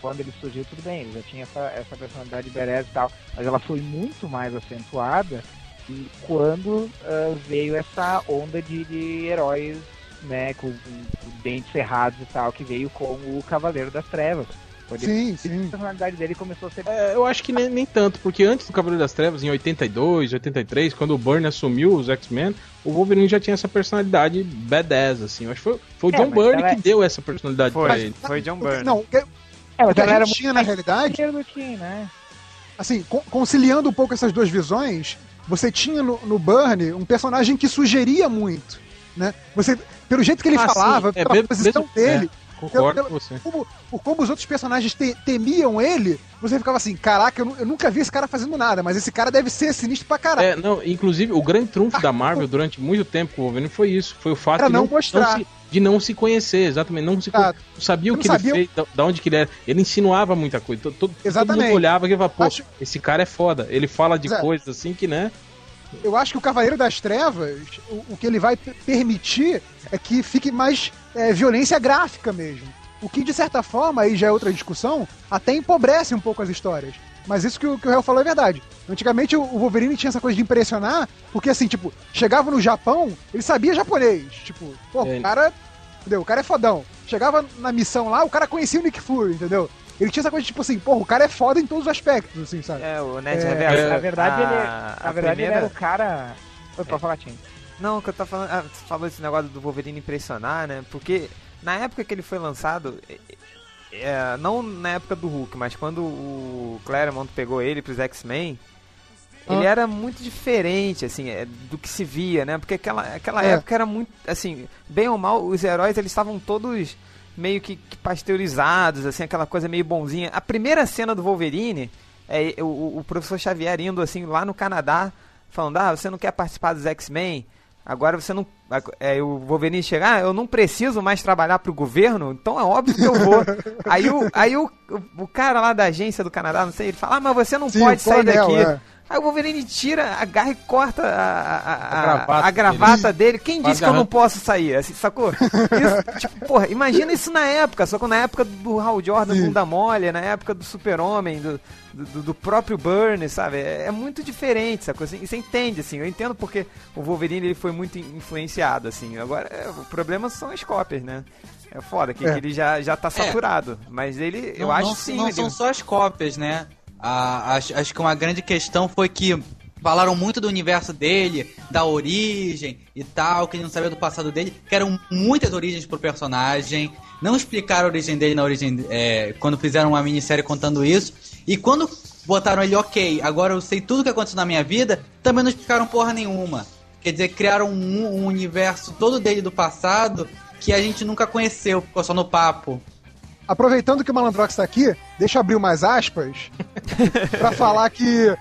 Quando ele surgiu, tudo bem, ele já tinha essa, essa personalidade badass e tal, mas ela foi muito mais acentuada e quando ah, veio essa onda de, de heróis, né, com, com dentes cerrados e tal, que veio com o Cavaleiro das Trevas. Quando ele- Sim, sim. a personalidade dele começou a ser É, eu acho que nem, nem tanto, porque antes do Cavaleiro das Trevas, em 82, 83, quando o Byrne assumiu os X-Men, o Wolverine já tinha essa personalidade badass, assim. Eu acho que foi, foi o É, John Byrne ela é- que deu essa personalidade pra Foi, ele. foi John O que- Byrne. Não, que, É, mas que era muito tinha na realidade, que, né? assim, con- conciliando um pouco essas duas visões, você tinha no, no Burnie um personagem que sugeria muito, né? Você, pelo jeito que ele Ah, sim, falava, é, pela mesmo- posição mesmo- dele, Concordo pelo- com você. como, por como os outros personagens te- temiam ele, você ficava assim, caraca, eu, eu nunca vi esse cara fazendo nada, mas esse cara deve ser sinistro pra caralho. É, não, inclusive, o grande trunfo da Marvel durante muito tempo com o Wolverine foi isso. Foi o fato de não mostrar. se, de não se conhecer, exatamente. Não, se, não sabia o Não que sabia ele fez, da, onde que ele era. Ele insinuava muita coisa. Todo, todo, todo Exatamente. mundo olhava e falava, pô, Acho- esse cara é foda. Ele fala de coisas assim que, né? Eu acho que o Cavaleiro das Trevas, o, o que ele vai permitir é que fique mais é, violência gráfica mesmo. O que, de certa forma, aí já é outra discussão, até empobrece um pouco as histórias. Mas isso que o, que o Real falou é verdade. Antigamente o, Wolverine tinha essa coisa de impressionar, porque assim, tipo, chegava no Japão, ele sabia japonês. Tipo, pô, É. o cara. Entendeu? O cara é fodão. Chegava na missão lá, o cara conhecia o Nick Fury, entendeu? Ele tinha essa coisa de, tipo assim, porra, o cara é foda em todos os aspectos, assim, sabe? É, o Ned É, Reverso. na verdade, a- ele, a na verdade primeira- ele era o cara. Oi, pode falar, Tim. Não, o que eu tô falando. Ah, você falou esse negócio do Wolverine impressionar, né? Porque na época que ele foi lançado. é, é, não na época do Hulk, mas quando o Claremont pegou ele pros X-Men. Ele era muito diferente, assim, é, do que se via, né? Porque aquela, aquela É. época era muito, assim, bem ou mal, os heróis, eles estavam todos meio que, que pasteurizados, assim, aquela coisa meio bonzinha. A primeira cena do Wolverine é o, o professor Xavier indo, assim, lá no Canadá, falando, ah, você não quer participar dos X-Men? Agora você não. É, o Wolverine chegar, ah, eu não preciso mais trabalhar pro governo, então é óbvio que eu vou. [laughs] aí o, aí o, o, cara lá da agência do Canadá, não sei, ele fala, ah, mas você não Sim, pode sair coronel, daqui. é. Aí o Wolverine tira, agarra e corta a, a, a, A gravata a gravata dele. Quem Faz disse que eu não posso sair? Assim, sacou? Isso, [laughs] tipo, porra, imagina isso na época, só que na época do Hal Jordan, Sim. bunda mole, na época do Super-Homem, do, do, do próprio Burns, sabe? É, é muito diferente, sacou? Assim, e você entende, assim, eu entendo porque o Wolverine ele foi muito influenciado, assim. Agora, é, o problema são as cópias, né? É foda, que, É. que ele já, já tá saturado. Mas ele, eu não, acho não, sim. não ele- são só as cópias, né? Ah, acho, acho que uma grande questão foi que falaram muito do universo dele, da origem e tal, que ele não sabia do passado dele, que eram muitas origens pro personagem, não explicaram a origem dele na origem é, quando fizeram uma minissérie contando isso, e quando botaram ele, ok, agora eu sei tudo que aconteceu na minha vida, também não explicaram porra nenhuma. Quer dizer, criaram um, um universo todo dele do passado que a gente nunca conheceu, ficou só no papo. Aproveitando que o Malandrox tá aqui, deixa eu abrir umas aspas [laughs] pra falar que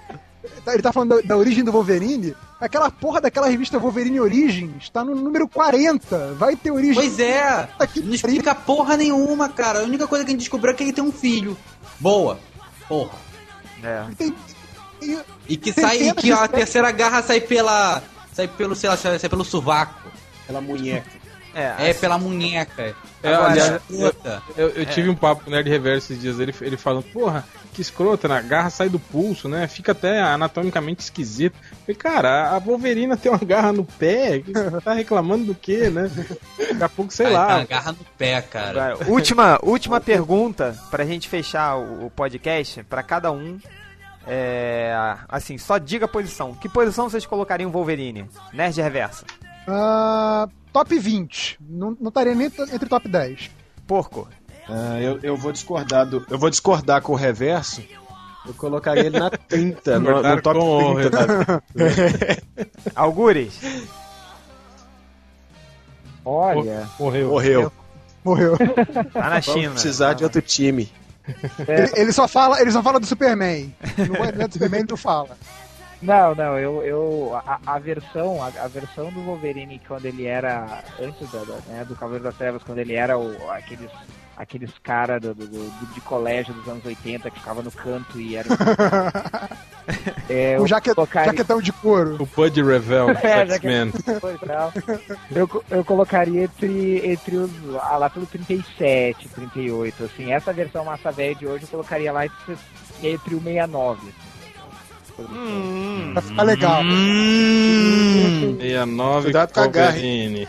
ele tá falando da, da origem do Wolverine. Aquela porra daquela revista Wolverine Origins tá no número 40. Vai ter origem. Pois é, que não explica porra nenhuma, cara. A única coisa que a gente descobriu é que ele tem um filho. Boa. Porra. É. Tem- tem- E que Tem sai, e que a terceira garra sai pela. Sai pelo, sei lá, sai pelo sovaco. Aquela munheca. É, É pela munheca. É, aliás, Escrota. Eu, eu tive um papo com o Nerd Reverso esses dias, ele, ele falando, porra, que escrota, né? a garra sai do pulso, né? Fica até anatomicamente esquisito. Eu falei, cara, a Wolverina tem uma garra no pé, [laughs] tá reclamando do quê, né? Daqui a pouco, sei Aí lá. tá, agarra no pé, cara. Última, última pergunta pra gente fechar o, o podcast, pra cada um. É, assim, só diga a posição. Que posição vocês colocariam o Wolverine? Nerd Reverso. Ah, top 20. Não, não estaria nem entre top 10. Porco. Ah, eu, eu vou discordar do, eu vou discordar com o reverso. Eu colocaria ele na 30, no, no top com o 30. [laughs] Algures. Olha, Morreu. Morreu. Morreu. Tá na Vamos China. precisar de outro time. Ele, ele só fala, ele só fala do Superman. Não é do Superman ele não fala. Não, não, eu, eu a, a versão, a, a versão do Wolverine quando ele era antes da, da, né, do Cavaleiro das Trevas, quando ele era o, aqueles aqueles cara do, do, do- de colégio dos anos 80 que ficava no canto e era [laughs] é, o jaque, colocaria- jaquetão de couro. O Bud Revel, [laughs] É, X-Men. Eu, eu colocaria entre, entre os. ah, lá pelo 37, 38, assim. Essa versão massa velha de hoje eu colocaria lá entre, entre o 69. Hum, Pra ficar legal. Hum. 69 Cuidado com a garra, Wolverine.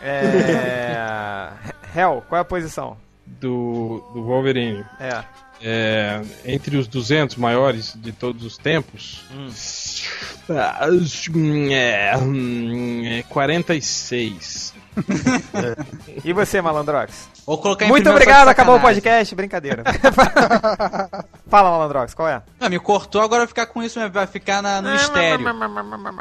é... Hell, qual é a posição? Do, do Wolverine. É. É, entre os 200 maiores de todos os tempos, Hum. ah, hum, é, hum, é 46. [laughs] E você, Malandrox? Vou colocar em Muito obrigado, acabou o podcast. Brincadeira. [laughs] Fala, Malandrox, qual é? Não, me cortou, agora vai ficar com isso, vai ficar na- no mistério.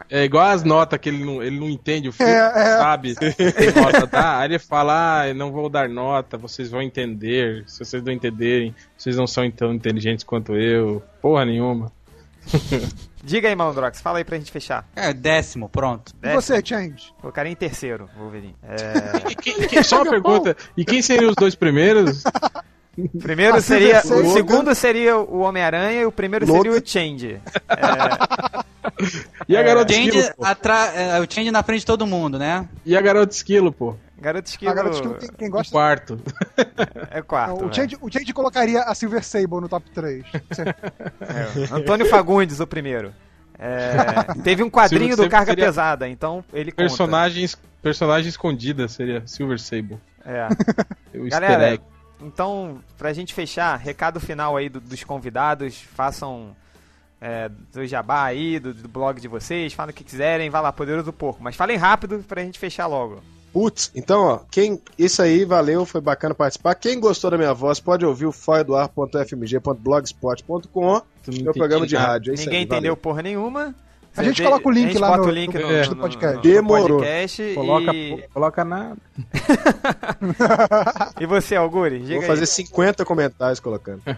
É igual as notas que ele não, ele não entende, o filme É, é. sabe [laughs] nota dá. Aí ele fala, ah, eu não vou dar nota, vocês vão entender. Se vocês não entenderem, vocês não são tão inteligentes quanto eu. Porra nenhuma. [laughs] Diga aí, Malandrox, fala aí pra gente fechar. É, décimo, pronto. E você, Change? Colocaria em terceiro, Wolverine. É... E quem- quem- só uma [laughs] pergunta, e quem seriam os dois primeiros? [laughs] Primeiro seria. O Surfer. segundo seria o Homem-Aranha e o primeiro Logan. seria o Change. É, [laughs] E a garota Change, esquilo, pô? atra... é, o Change na frente de todo mundo, né? E a garota esquilo, pô? Garoto Esquilo. Agora, acho que quem, quem O gosta. quarto. É quarto. o, velho. Change, o Change colocaria a Silver Sable no top 3. É, [laughs] Antônio Fagundes, o primeiro. É, teve um quadrinho Silver do Carga seria- Pesada, então ele conta. Personagens, personagem escondida seria Silver Sable. É. O [laughs] easter Galera, egg. então, pra gente fechar, recado final aí do- dos convidados, façam é, do jabá aí, do, do blog de vocês, falem o que quiserem, vai lá, Poderoso Porco. Mas falem rápido pra gente fechar logo. Putz, então, ó, quem, isso aí, valeu, foi bacana participar. Quem gostou da minha voz, pode ouvir o não meu programa entendi de nada. rádio. É isso Ninguém aí, entendeu valeu. porra nenhuma. A gente coloca o link lá no- o link no- no, no no- podcast. no Demorou. podcast Coloca, e... coloca nada. [laughs] e você, Algures? Diga Vou aí. fazer 50 comentários colocando. [laughs]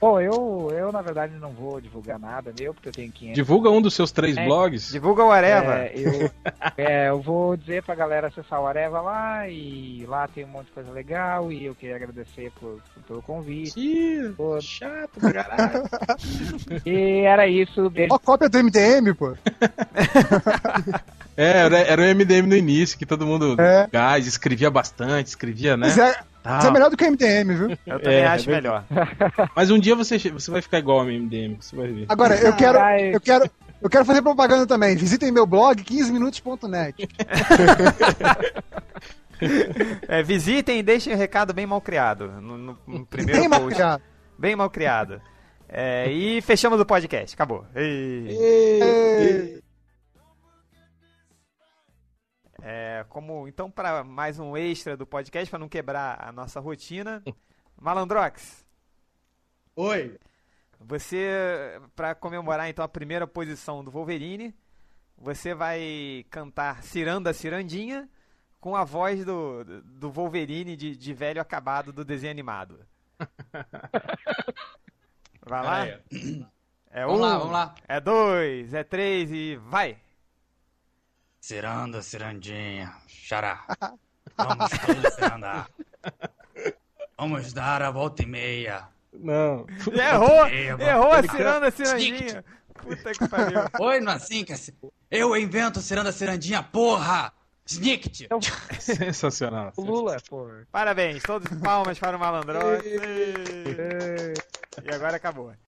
Bom, eu, eu na verdade não vou divulgar nada meu, porque eu tenho 500. Divulga um dos seus três É, blogs. Divulga o Areva. É, eu, [laughs] é, eu vou dizer pra galera acessar o Areva lá e lá tem um monte de coisa legal e eu queria agradecer por, por- pelo convite. Ih, Pô, chato caralho. [laughs] E era isso, beijo. Ó, cópia do MDM, pô. [laughs] É, era, era o MDM no início, que todo mundo É. gás, escrevia bastante, escrevia, né? Mas é, Mas é melhor do que o MDM, viu? Eu também É, acho é melhor. [laughs] Mas um dia você, você vai ficar igual ao MDM, você vai ver. Agora, eu quero, Ai. eu quero, eu quero fazer propaganda também. Visitem meu blog 15minutos.net. [laughs] É, visitem e deixem o recado bem mal criado. No, no- no primeiro Bem mal post. criado. Bem mal criado. É, e fechamos o podcast. Acabou. Ei. Ei. É, como então para mais um extra do podcast para não quebrar a nossa rotina, Malandrox, Oi. você para comemorar então a primeira posição do Wolverine, você vai cantar Ciranda Cirandinha com a voz do, do Wolverine de, de velho acabado do desenho animado. [laughs] Vai lá? É Vamos um, lá, vamos lá. É dois, é três e vai! Ciranda, cirandinha, xará. [laughs] Vamos todos cirandar. Vamos dar a volta e meia. Não. [laughs] Errou! Eba. Errou a ciranda cirandinha! Puta que pariu! [laughs] Oi, não é assim, que é ci- Eu invento ciranda, cirandinha, porra! Snicket! Sensacional. O Lula, pô. Parabéns, todos palmas para o malandrox. E agora acabou.